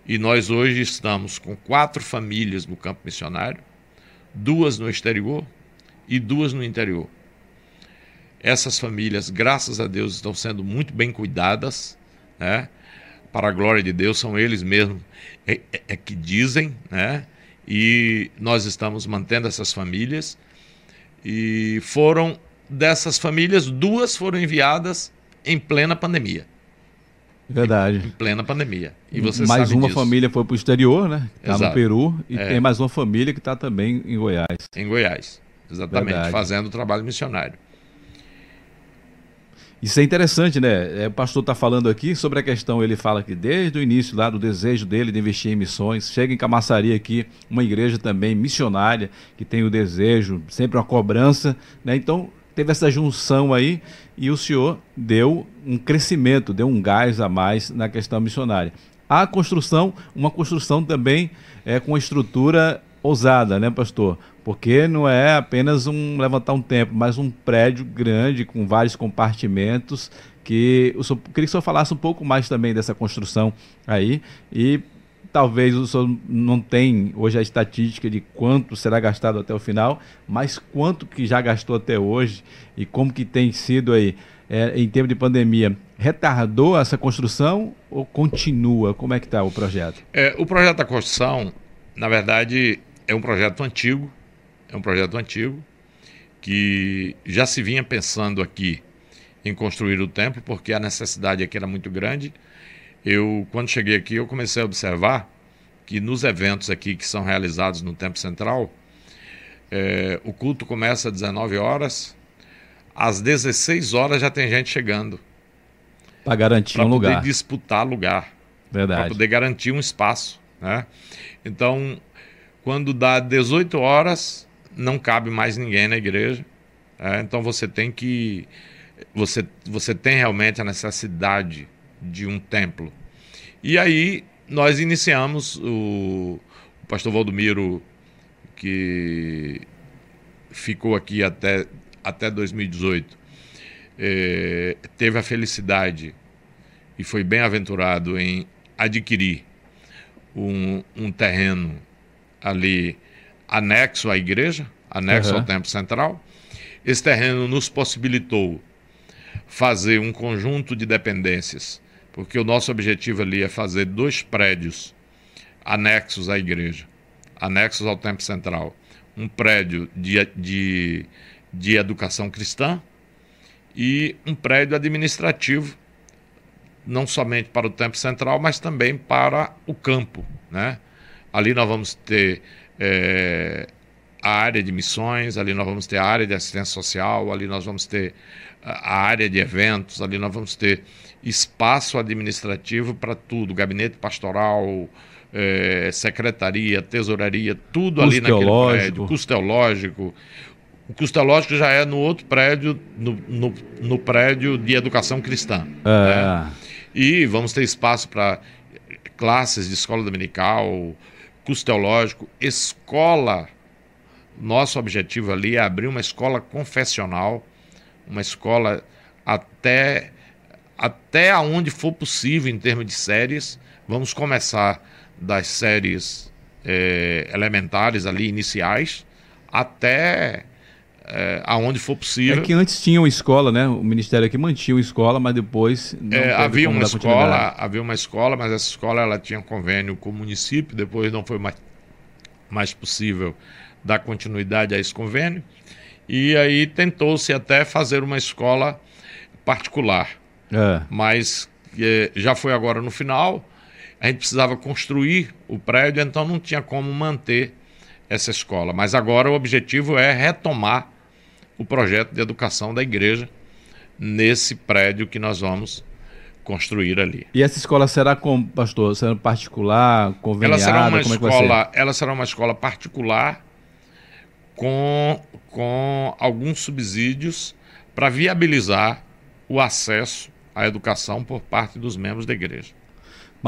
E nós hoje estamos com quatro famílias no campo missionário, duas no exterior e duas no interior. Essas famílias, graças a Deus, estão sendo muito bem cuidadas, né? Para a glória de Deus, são eles mesmos é, é, é que dizem, né? e nós estamos mantendo essas famílias e foram dessas famílias, duas foram enviadas em plena pandemia. Verdade. Em, plena pandemia. E você mais uma disso. família foi para o exterior, né? Está no Peru. E é. tem mais uma família que está também em Goiás. Em Goiás, exatamente. Verdade. Fazendo trabalho missionário. Isso é interessante, né? É, o pastor está falando aqui sobre a questão, ele fala que desde o início lá do desejo dele de investir em missões, chega em Camaçari aqui, uma igreja também missionária, que tem o desejo, sempre uma cobrança, né? Então, teve essa junção aí e o senhor deu um crescimento, deu um gás a mais na questão missionária. A construção, uma construção também é, com estrutura ousada, né, pastor? Porque não é apenas um levantar um templo, mas um prédio grande com vários compartimentos. Que queria que o senhor falasse um pouco mais também dessa construção aí e talvez o senhor não tem hoje a estatística de quanto será gastado até o final, mas quanto que já gastou até hoje e como que tem sido aí é, em tempo de pandemia. Retardou essa construção ou continua? Como é que está o projeto? É, o projeto da construção, na verdade, é um projeto antigo, é um projeto antigo que já se vinha pensando aqui em construir o templo, porque a necessidade aqui era muito grande. Eu, quando cheguei aqui, eu comecei a observar que nos eventos aqui que são realizados no Templo Central, é, o culto começa às 19 horas, às 16 horas já tem gente chegando. Para garantir um lugar. Para poder disputar lugar. Verdade. Para poder garantir um espaço. Né? Então, quando dá 18 horas, não cabe mais ninguém na igreja. É, então você tem que. Você, você tem realmente a necessidade de um templo. E aí nós iniciamos o, o pastor Valdomiro, que ficou aqui até, até 2018, é, teve a felicidade e foi bem aventurado em adquirir um, um terreno ali anexo à igreja, anexo uhum. ao templo central. Esse terreno nos possibilitou fazer um conjunto de dependências, porque o nosso objetivo ali é fazer dois prédios anexos à igreja, anexos ao templo central. Um prédio de, de, de educação cristã e um prédio administrativo não somente para o tempo central, mas também para o campo. Né? Ali nós vamos ter é, a área de missões, ali nós vamos ter a área de assistência social, ali nós vamos ter a área de eventos, ali nós vamos ter espaço administrativo para tudo, gabinete pastoral, é, secretaria, tesouraria, tudo custo ali naquele teológico. prédio, custo teológico. O custo teológico já é no outro prédio, no, no, no prédio de educação cristã. É. Né? E vamos ter espaço para classes de escola dominical, custo teológico, escola. Nosso objetivo ali é abrir uma escola confessional, uma escola até até aonde for possível em termos de séries. Vamos começar das séries é, elementares ali, iniciais, até é, aonde for possível. É que antes tinha uma escola, né? O Ministério aqui mantinha uma escola, mas depois não é, havia uma escola, havia uma escola, mas essa escola ela tinha convênio com o município, depois não foi mais, mais possível dar continuidade a esse convênio. E aí tentou-se até fazer uma escola particular, É. mas eh, já foi agora no final. A gente precisava construir o prédio, então não tinha como manter essa escola. Mas agora o objetivo é retomar o projeto de educação da igreja nesse prédio que nós vamos construir ali. E essa escola será com, pastor, será particular, Ela conveniada, será uma como é escola, ela será uma escola particular com, com alguns subsídios para viabilizar o acesso à educação por parte dos membros da igreja.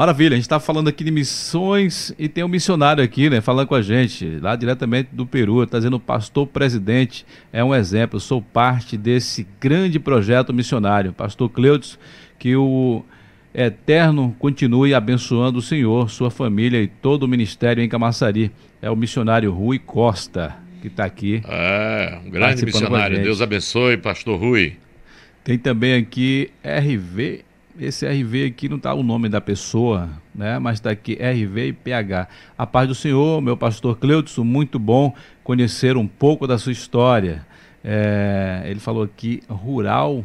Maravilha, a gente está falando aqui de missões e tem um missionário aqui, né, falando com a gente, lá diretamente do Peru, está dizendo, pastor presidente, é um exemplo, sou parte desse grande projeto missionário. Pastor Cleudes, que o Eterno continue abençoando o Senhor, sua família e todo o ministério em Camaçari. É o missionário Rui Costa, que está aqui. É, um grande missionário. Deus abençoe, pastor Rui. Tem também aqui RV. Esse RV aqui não está o nome da pessoa, né? Mas está aqui RV e PH. A paz do Senhor, meu pastor Cleudson, muito bom conhecer um pouco da sua história. É, ele falou aqui rural,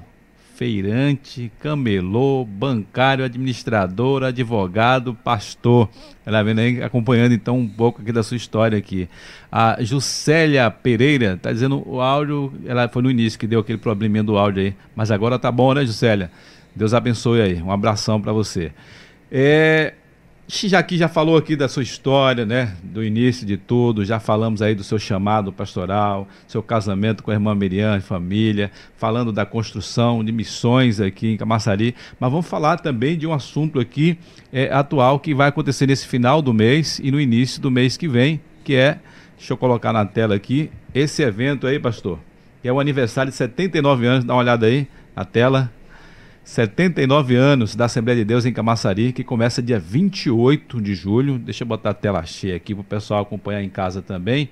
feirante, camelô, bancário, administrador, advogado, pastor. Ela vendo aí, acompanhando então um pouco aqui da sua história aqui. A Juscelia Pereira está dizendo o áudio, ela foi no início que deu aquele probleminha do áudio aí, mas agora tá bom, né, Juscelia? Deus abençoe aí. Um abração para você. É, já que já falou aqui da sua história, né, do início de tudo, já falamos aí do seu chamado pastoral, seu casamento com a irmã Miriam e família, falando da construção de missões aqui em Camaçari, mas vamos falar também de um assunto aqui é, atual que vai acontecer nesse final do mês e no início do mês que vem, que é, deixa eu colocar na tela aqui, esse evento aí, pastor, que é o aniversário de 79 anos, dá uma olhada aí na tela, 79 anos da Assembleia de Deus em Camaçari, que começa dia 28 de julho. Deixa eu botar a tela cheia aqui para o pessoal acompanhar em casa também.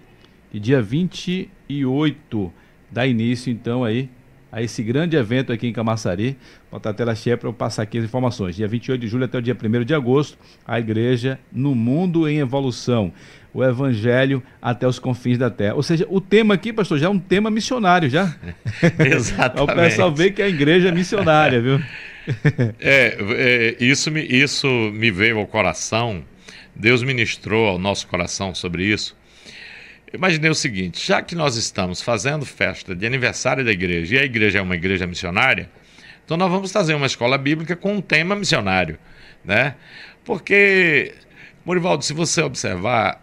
E dia 28 dá início, então, aí a esse grande evento aqui em Camaçari. Botar a tela cheia para eu passar aqui as informações. Dia 28 de julho até o dia 1 de agosto, a igreja no mundo em evolução. O evangelho até os confins da terra. Ou seja, o tema aqui, pastor, já é um tema missionário, já. Exatamente. o pessoal vê que a igreja é missionária, viu? É, é, isso, me, isso me veio ao coração. Deus ministrou ao nosso coração sobre isso. Imaginei o seguinte: já que nós estamos fazendo festa de aniversário da igreja e a igreja é uma igreja missionária, então nós vamos fazer uma escola bíblica com um tema missionário, né? Porque, Morivaldo, se você observar,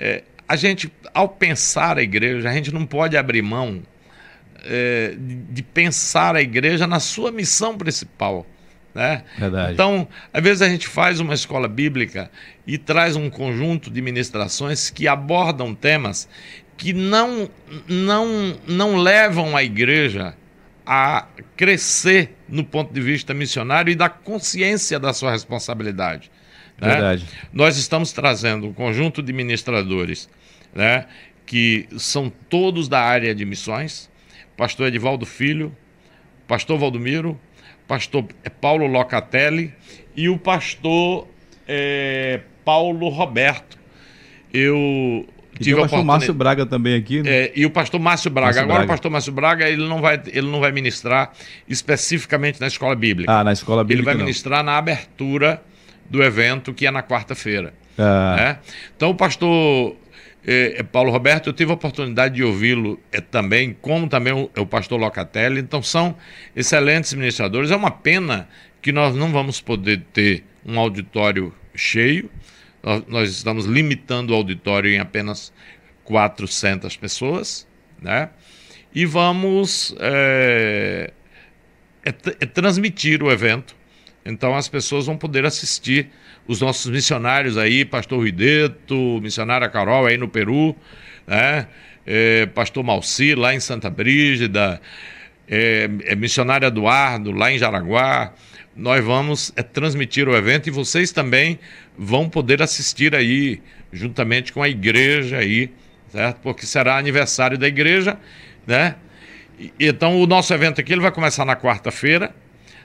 é, a gente, ao pensar a igreja, a gente não pode abrir mão é, de, pensar a igreja na sua missão principal. Né? Verdade. Então, às vezes a gente faz uma escola bíblica e traz um conjunto de ministrações que abordam temas que não, não, não levam a igreja a crescer no ponto de vista missionário e da consciência da sua responsabilidade. Né? Verdade. Nós estamos trazendo um conjunto de ministradores né, que são todos da área de missões, pastor Edivaldo Filho, pastor Valdomiro, pastor Paulo Locatelli e o pastor eh, Paulo Roberto. Eu E tive o pastor Márcio Braga também aqui. Né? É, e o pastor Márcio Braga. Márcio Agora Braga. o pastor Márcio Braga ele não, vai, ele não vai ministrar especificamente na escola bíblica. Ah, na escola bíblica. Ele vai não. ministrar na abertura do evento, que é na quarta-feira. Ah. Né? Então o pastor é, é, Paulo Roberto, eu tive a oportunidade de ouvi-lo é, também, como também o, o pastor Locatelli. Então, são excelentes ministradores. É uma pena que nós não vamos poder ter um auditório cheio. Nós, nós estamos limitando o auditório em apenas 400 pessoas, né? E vamos é, é, é transmitir o evento. Então, as pessoas vão poder assistir os nossos missionários aí, pastor Ruideto, missionária Carol aí no Peru, né? É, pastor Malci lá em Santa Brígida, é, é, missionário Eduardo lá em Jaraguá. Nós vamos é, transmitir o evento e vocês também vão poder assistir aí, juntamente com a igreja aí, certo? Porque será aniversário da igreja, né? E, então o nosso evento aqui ele vai começar na quarta-feira.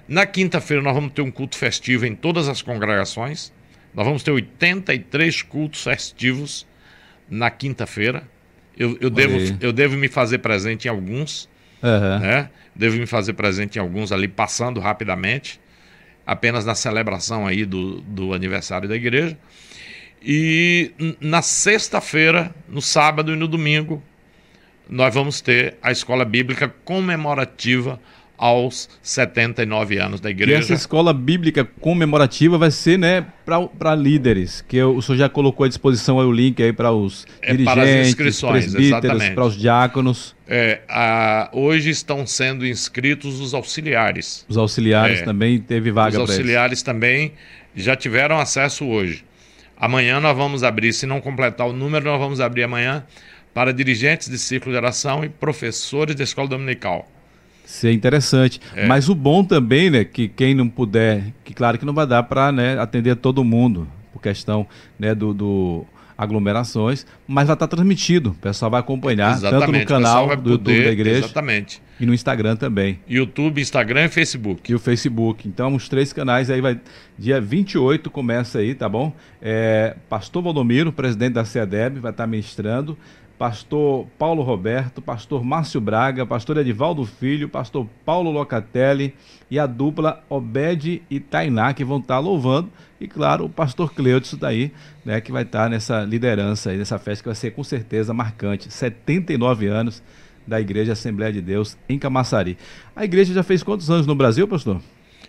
Na quinta-feira nós vamos ter um culto festivo em todas as congregações. Nós vamos ter 83 cultos festivos na quinta-feira. Eu, eu devo, eu devo me fazer presente em alguns. Uhum. Né? Devo me fazer presente em alguns ali, passando rapidamente, apenas na celebração aí do, do aniversário da igreja. E na sexta-feira, no sábado e no domingo, nós vamos ter a escola bíblica comemorativa aos 79 anos da igreja. E essa escola bíblica comemorativa vai ser, né, para líderes, que o senhor já colocou à disposição o link aí para os é, dirigentes, para presbíteros, para os diáconos. É, a, hoje estão sendo inscritos os auxiliares. Os auxiliares é, também teve vaga Os auxiliares também já tiveram acesso hoje. Amanhã nós vamos abrir, se não completar o número, nós vamos abrir amanhã para dirigentes de ciclo de oração e professores da escola dominical. Isso é interessante. É. Mas o bom também, né, que quem não puder, que claro que não vai dar para né, atender todo mundo, por questão né, do, do aglomerações, mas vai estar transmitido. O pessoal vai acompanhar, exatamente. tanto no canal do poder, YouTube da igreja. Exatamente. E no Instagram também. YouTube, Instagram e Facebook. E o Facebook. Então, os três canais aí vai. Dia 28 começa aí, tá bom? É, Pastor Valdomiro, presidente da CEDEB, vai estar ministrando pastor Paulo Roberto, pastor Márcio Braga, pastor Edivaldo Filho, pastor Paulo Locatelli e a dupla Obed e Tainá, que vão estar louvando, e claro, o pastor Cleudson daí, né, que vai estar nessa liderança aí, nessa festa que vai ser com certeza marcante, 79 anos da Igreja Assembleia de Deus em Camaçari. A igreja já fez quantos anos no Brasil, pastor?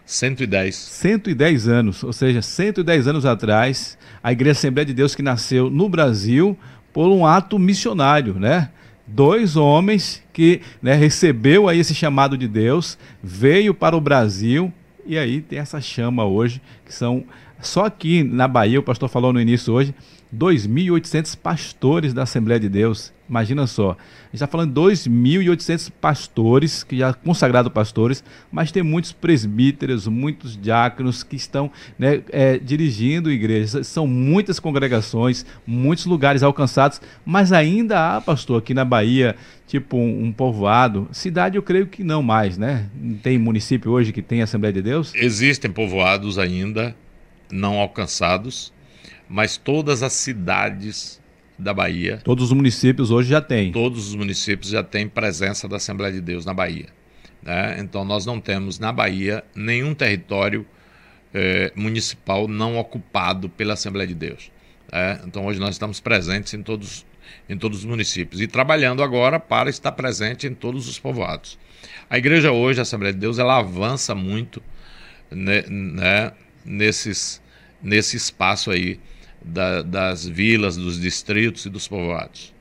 110. 110 anos, ou seja, 110 anos atrás, a Igreja Assembleia de Deus que nasceu no Brasil, por um ato missionário, né? Dois homens que né, recebeu aí esse chamado de Deus, veio para o Brasil e aí tem essa chama hoje, que são só aqui na Bahia, o pastor falou no início hoje, 2.800 pastores da Assembleia de Deus. Imagina só. A gente está falando de 2.800 pastores, que já consagrados pastores, mas tem muitos presbíteros, muitos diáconos que estão né, é, dirigindo igrejas. São muitas congregações, muitos lugares alcançados, mas ainda há, pastor, aqui na Bahia, tipo um, um povoado. Cidade eu creio que não mais, né? Tem município hoje que tem Assembleia de Deus? Existem povoados ainda não alcançados mas todas as cidades da Bahia. Todos os municípios hoje já têm. Todos os municípios já têm presença da Assembleia de Deus na Bahia. Né? Então nós não temos na Bahia nenhum território eh, municipal não ocupado pela Assembleia de Deus. Né? Então hoje nós estamos presentes em todos, em todos os municípios e trabalhando agora para estar presente em todos os povoados. A igreja hoje, a Assembleia de Deus, ela avança muito né, né, nesses, nesse espaço aí da, das vilas, dos distritos e dos povoados.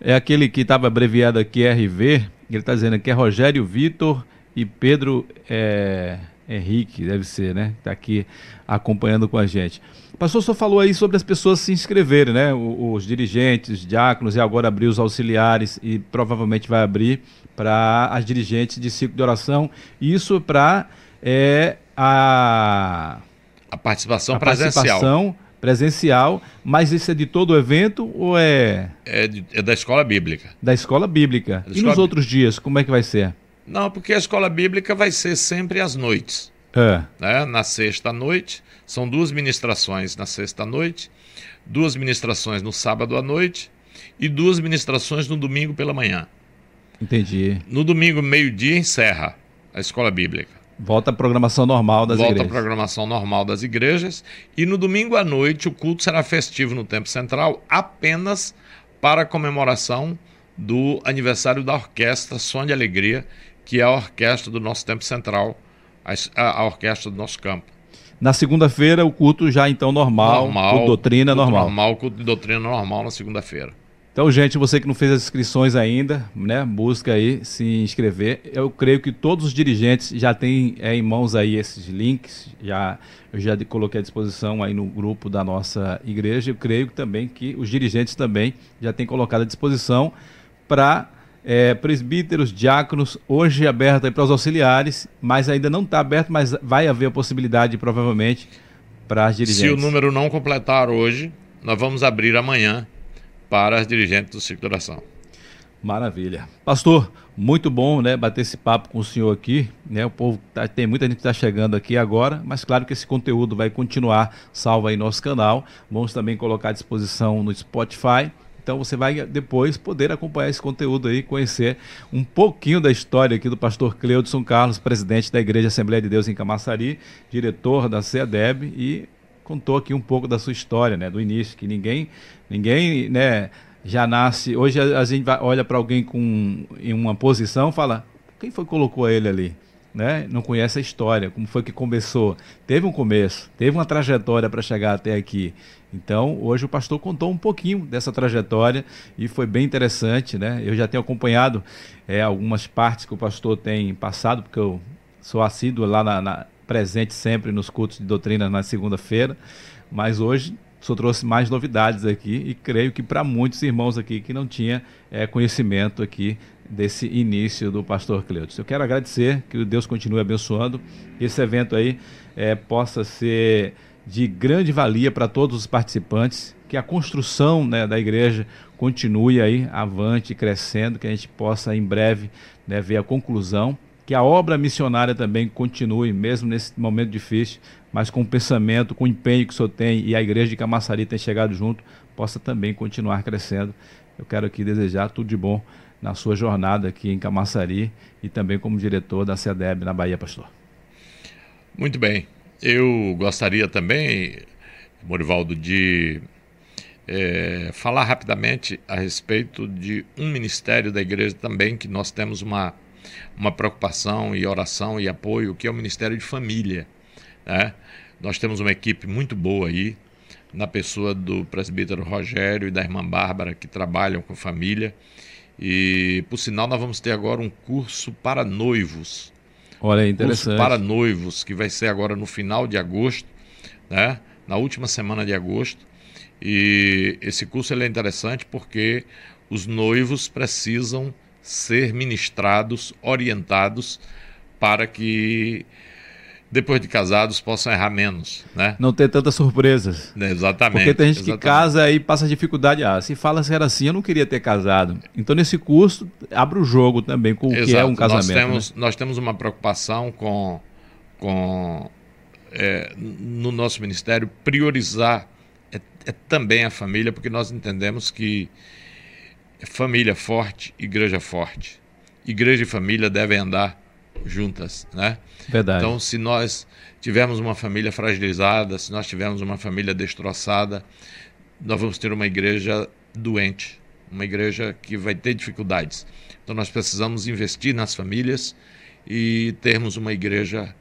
É aquele que estava abreviado aqui RV, ele está dizendo que é Rogério Vitor e Pedro é, Henrique, deve ser, né? Está aqui acompanhando com a gente. O pastor só falou aí sobre as pessoas se inscreverem, né? Os, dirigentes, os diáconos, e agora abrir os auxiliares e provavelmente vai abrir para as dirigentes de ciclo de oração. Isso para é, a a participação a presencial. Participação presencial, mas isso é de todo o evento ou é... É, de, é da escola bíblica. Da escola bíblica. Da e escola nos outros dias, como é que vai ser? Não, porque a escola bíblica vai ser sempre às noites. É. Né? Na sexta noite, são duas ministrações na sexta noite, duas ministrações no sábado à noite e duas ministrações no domingo pela manhã. Entendi. No domingo, meio-dia, encerra a escola bíblica. Volta a programação normal das Volta igrejas. Volta a programação normal das igrejas. E no domingo à noite, o culto será festivo no Templo Central apenas para a comemoração do aniversário da orquestra Som de Alegria, que é a orquestra do nosso Templo Central, a, a orquestra do nosso campo. Na segunda-feira, o culto já então normal, normal culto doutrina normal. normal. Culto de doutrina normal na segunda-feira. Então, gente, você que não fez as inscrições ainda, né, busca aí se inscrever. Eu creio que todos os dirigentes já têm é, em mãos aí esses links, já eu já coloquei à disposição aí no grupo da nossa igreja. Eu creio também que os dirigentes também já têm colocado à disposição para é, presbíteros, diáconos, hoje aberto para os auxiliares, mas ainda não está aberto, mas vai haver a possibilidade, provavelmente, para as dirigentes. Se o número não completar hoje, nós vamos abrir amanhã para as dirigentes do Ciclo de Oração. Maravilha. Pastor, muito bom né, bater esse papo com o senhor aqui. Né? O povo tá, tem muita gente que está chegando aqui agora, mas claro que esse conteúdo vai continuar salvo aí no nosso canal. Vamos também colocar à disposição no Spotify. Então você vai depois poder acompanhar esse conteúdo aí, conhecer um pouquinho da história aqui do pastor Cleudson Carlos, presidente da Igreja Assembleia de Deus em Camaçari, diretor da CEDEB e contou aqui um pouco da sua história, né, do início, que ninguém, ninguém, né, já nasce. Hoje a, gente vai, olha para alguém com em uma posição, fala, quem foi que colocou ele ali? Né? Não conhece a história, como foi que começou. Teve um começo, teve uma trajetória para chegar até aqui. Então, hoje o pastor contou um pouquinho dessa trajetória e foi bem interessante, né? Eu já tenho acompanhado é, algumas partes que o pastor tem passado, porque eu sou assíduo lá na, na presente sempre nos cultos de doutrina na segunda-feira, mas hoje só trouxe mais novidades aqui e creio que para muitos irmãos aqui que não tinha é, conhecimento aqui desse início do pastor Cleutis. Eu quero agradecer, que Deus continue abençoando, que esse evento aí é, possa ser de grande valia para todos os participantes, que a construção né, da igreja continue aí avante, crescendo, que a gente possa em breve né, ver a conclusão que a obra missionária também continue, mesmo nesse momento difícil, mas com o pensamento, com o empenho que o senhor tem e a igreja de Camaçari tem chegado junto, possa também continuar crescendo. Eu quero aqui desejar tudo de bom na sua jornada aqui em Camaçari e também como diretor da CEDEB na Bahia, pastor. Muito bem. Eu gostaria também, Morivaldo, de é, falar rapidamente a respeito de um ministério da igreja também, que nós temos uma uma preocupação e oração e apoio, que é o Ministério de Família. Né? Nós temos uma equipe muito boa aí, na pessoa do presbítero Rogério e da irmã Bárbara, que trabalham com família. E, por sinal, nós vamos ter agora um curso para noivos. Olha, interessante. Curso para noivos, que vai ser agora no final de agosto, né? na última semana de agosto. E esse curso é interessante porque os noivos precisam ser ministrados, orientados para que depois de casados possam errar menos, né? Não ter tantas surpresas. Exatamente. Porque tem gente exatamente. que casa e passa dificuldade. Ah, se fala se era assim, eu não queria ter casado. Então nesse curso abre o jogo também com o Exato. que é um casamento. Nós temos, né? nós temos uma preocupação com, com é, no nosso ministério priorizar é, é também a família, porque nós entendemos que família forte, igreja forte. Igreja e família devem andar juntas, né? Verdade. Então, se nós tivermos uma família fragilizada, se nós tivermos uma família destroçada, nós vamos ter uma igreja doente, uma igreja que vai ter dificuldades. Então, nós precisamos investir nas famílias e termos uma igreja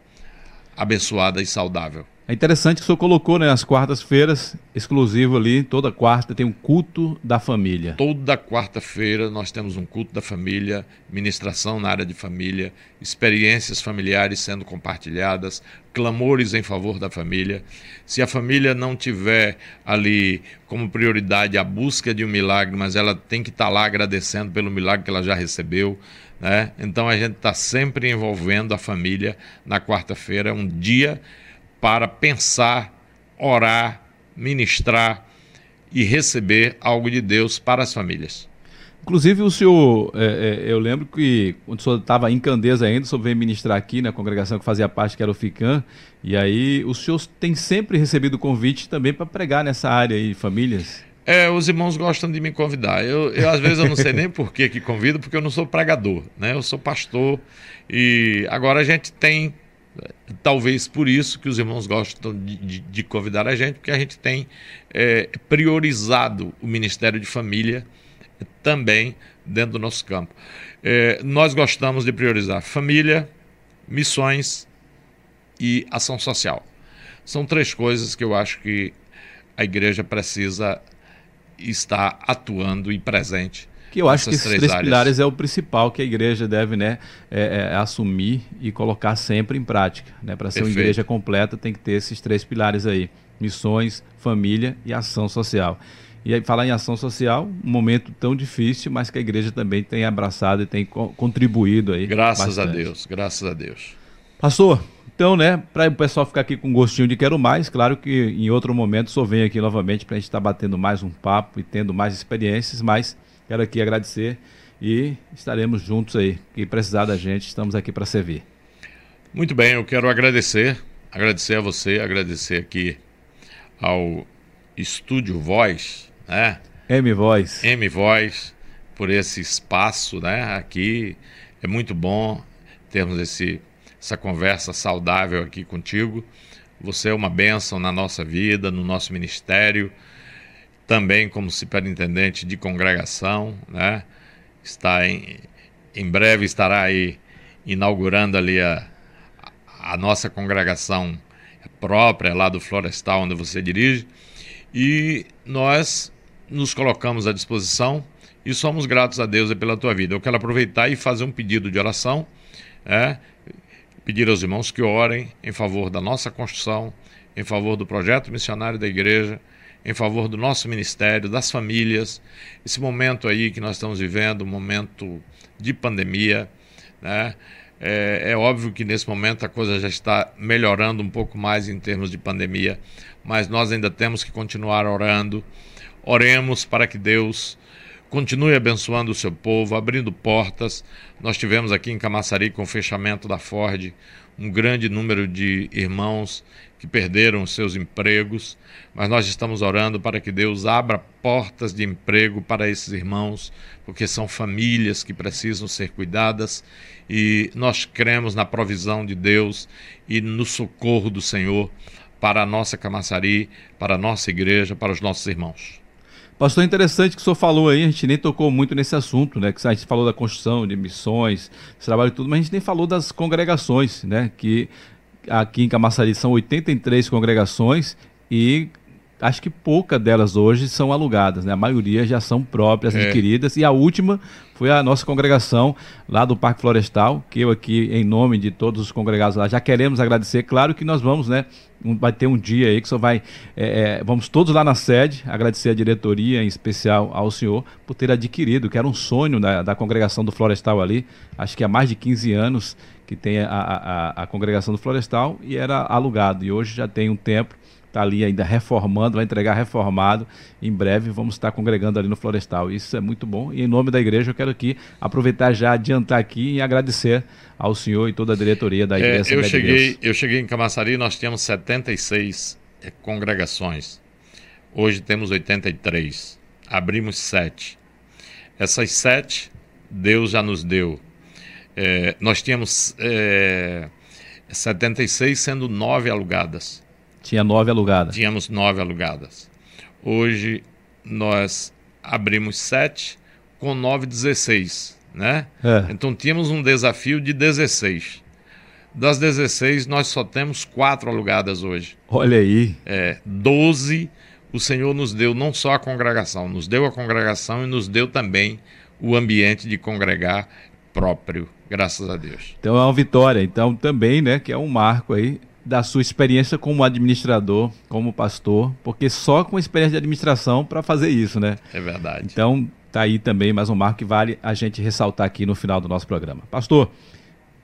abençoada e saudável. É interessante que o senhor colocou né, nas quartas-feiras, exclusivo ali, toda quarta tem um culto da família. Toda quarta-feira nós temos um culto da família, ministração na área de família, experiências familiares sendo compartilhadas, clamores em favor da família. Se a família não tiver ali como prioridade a busca de um milagre, mas ela tem que estar lá agradecendo pelo milagre que ela já recebeu, né? Então a gente está sempre envolvendo a família na quarta-feira, um dia para pensar, orar, ministrar e receber algo de Deus para as famílias. Inclusive, o senhor, é, é, eu lembro que quando o senhor estava em Candeza ainda, o senhor veio ministrar aqui na congregação que fazia parte, que era o FICAM, e aí o senhor tem sempre recebido convite também para pregar nessa área aí, famílias? É, os irmãos gostam de me convidar. Eu, eu às vezes eu não sei nem por que que convido, porque eu não sou pregador, né? Eu sou pastor e agora a gente tem talvez por isso que os irmãos gostam de, de, de convidar a gente, porque a gente tem é, priorizado o Ministério de Família também dentro do nosso campo. É, nós gostamos de priorizar família, missões e ação social. São três coisas que eu acho que a igreja precisa estar atuando e presente. Que eu acho que esses três, três pilares é o principal que a igreja deve né, é, é, assumir e colocar sempre em prática. Né? Para ser Perfeito. uma igreja completa, tem que ter esses três pilares aí: missões, família e ação social. E aí, falar em ação social, um momento tão difícil, mas que a igreja também tem abraçado e tem co contribuído aí. Graças bastante. a Deus, graças a Deus. Pastor, então, né, para o pessoal ficar aqui com gostinho de quero mais, claro que em outro momento só venho aqui novamente para a gente estar tá batendo mais um papo e tendo mais experiências, mas quero aqui agradecer e estaremos juntos aí. Que precisar da gente, estamos aqui para servir. Muito bem, eu quero agradecer, agradecer a você, agradecer aqui ao Estúdio Voz, né? M Voz. M Voz, por esse espaço, né? Aqui é muito bom termos esse essa conversa saudável aqui contigo. Você é uma bênção na nossa vida, no nosso ministério, também como superintendente de congregação, né? Está em, em breve estará aí inaugurando ali a, a nossa congregação própria lá do Florestal, onde você dirige, e nós nos colocamos à disposição e somos gratos a Deus pela tua vida. Eu quero aproveitar e fazer um pedido de oração, é, pedir aos irmãos que orem em favor da nossa construção, em favor do projeto missionário da igreja, em favor do nosso ministério, das famílias. Esse momento aí que nós estamos vivendo, um momento de pandemia, né? É, é, óbvio que nesse momento a coisa já está melhorando um pouco mais em termos de pandemia, mas nós ainda temos que continuar orando. Oremos para que Deus Continue abençoando o seu povo, abrindo portas. Nós tivemos aqui em Camaçari, com o fechamento da Ford, um grande número de irmãos que perderam seus empregos, mas nós estamos orando para que Deus abra portas de emprego para esses irmãos, porque são famílias que precisam ser cuidadas e nós cremos na provisão de Deus e no socorro do Senhor para a nossa Camaçari, para a nossa igreja, para os nossos irmãos. Pastor, interessante que o senhor falou aí, a gente nem tocou muito nesse assunto, né? Que a gente falou da construção, de missões, trabalho e tudo, mas a gente nem falou das congregações, né? Que aqui em Camaçari são 83 congregações e acho que pouca delas hoje são alugadas, né? A maioria já são próprias, é. adquiridas. E a última foi a nossa congregação lá do Parque Florestal, que eu aqui, em nome de todos os congregados lá, já queremos agradecer. Claro que nós vamos, né? vai ter um dia aí que só vai. É, é, vamos todos lá na sede agradecer a diretoria, em especial ao senhor, por ter adquirido, que era um sonho da, da congregação do Florestal ali, acho que há mais de 15 anos que tem a, a, a congregação do Florestal e era alugado. E hoje já tem um tempo está ali ainda reformando, vai entregar reformado. Em breve vamos estar congregando ali no Florestal. Isso é muito bom. E em nome da igreja eu quero aqui aproveitar já, adiantar aqui e agradecer ao senhor e toda a diretoria da igreja. É, eu, cheguei, eu cheguei em Camaçari, nós tínhamos 76 é, congregações. Hoje temos 83. Abrimos sete. Essas sete, Deus já nos deu. É, nós tínhamos é, 76, sendo nove alugadas. Tinha nove alugadas. Tínhamos nove alugadas. Hoje nós abrimos sete com nove, 16, né? É. Então tínhamos um desafio de 16. Das 16, nós só temos quatro alugadas hoje. Olha aí. É, 12 o Senhor nos deu não só a congregação, nos deu a congregação e nos deu também o ambiente de congregar próprio, graças a Deus. Então é uma vitória, então também, né, que é um marco aí da sua experiência como administrador, como pastor, porque só com experiência de administração para fazer isso, né? É verdade. Então, tá aí também mais um marco que vale a gente ressaltar aqui no final do nosso programa. Pastor,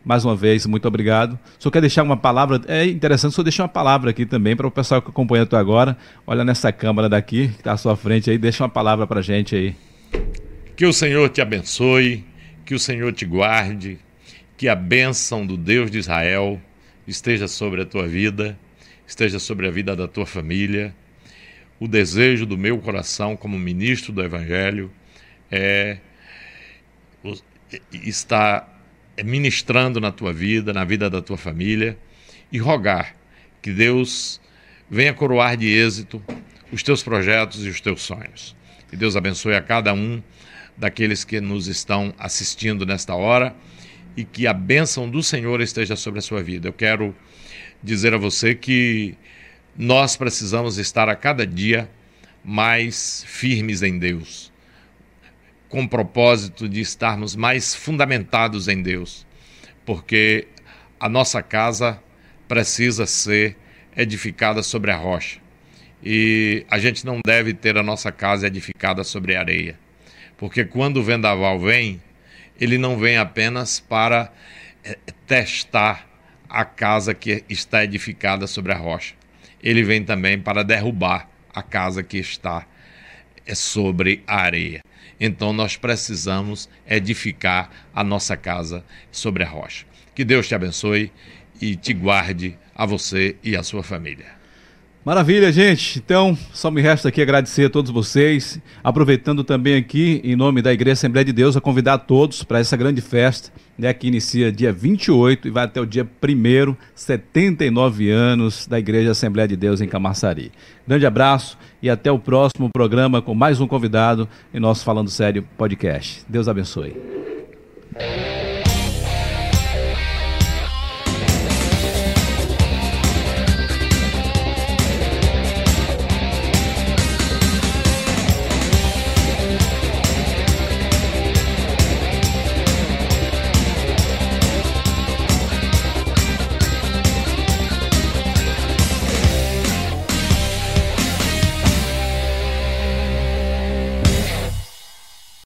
mais uma vez, muito obrigado. Só quer deixar uma palavra, é interessante só deixar uma palavra aqui também para o pessoal que acompanha até agora. Olha nessa câmera daqui, que está à sua frente aí, deixa uma palavra para a gente aí. Que o Senhor te abençoe, que o Senhor te guarde, que a bênção do Deus de Israel esteja sobre a tua vida, esteja sobre a vida da tua família. o desejo do meu coração como ministro do Evangelho é estar ministrando na tua vida, na vida da tua família e rogar que Deus venha coroar de êxito os teus projetos e os teus sonhos. Que Deus abençoe a cada um daqueles que nos estão assistindo nesta hora e que a bênção do Senhor esteja sobre a sua vida. Eu quero dizer a você que nós precisamos estar a cada dia mais firmes em Deus, com o propósito de estarmos mais fundamentados em Deus, porque a nossa casa precisa ser edificada sobre a rocha. E a gente não deve ter a nossa casa edificada sobre areia. Porque quando o vendaval vem, ele não vem apenas para eh, testar a casa que está edificada sobre a rocha. Ele vem também para derrubar a casa que está eh, sobre a areia. Então nós precisamos edificar a nossa casa sobre a rocha. Que Deus te abençoe e te guarde a você e a sua família. Maravilha, gente. Então, só me resta aqui agradecer a todos vocês. Aproveitando também aqui, em nome da Igreja Assembleia de Deus, a convidar a todos para essa grande festa, né, que inicia dia 28 e vai até o dia 1 79 anos da Igreja Assembleia de Deus em Camaçari. Grande abraço e até o próximo programa com mais um convidado em nosso Falando Sério podcast. Deus abençoe.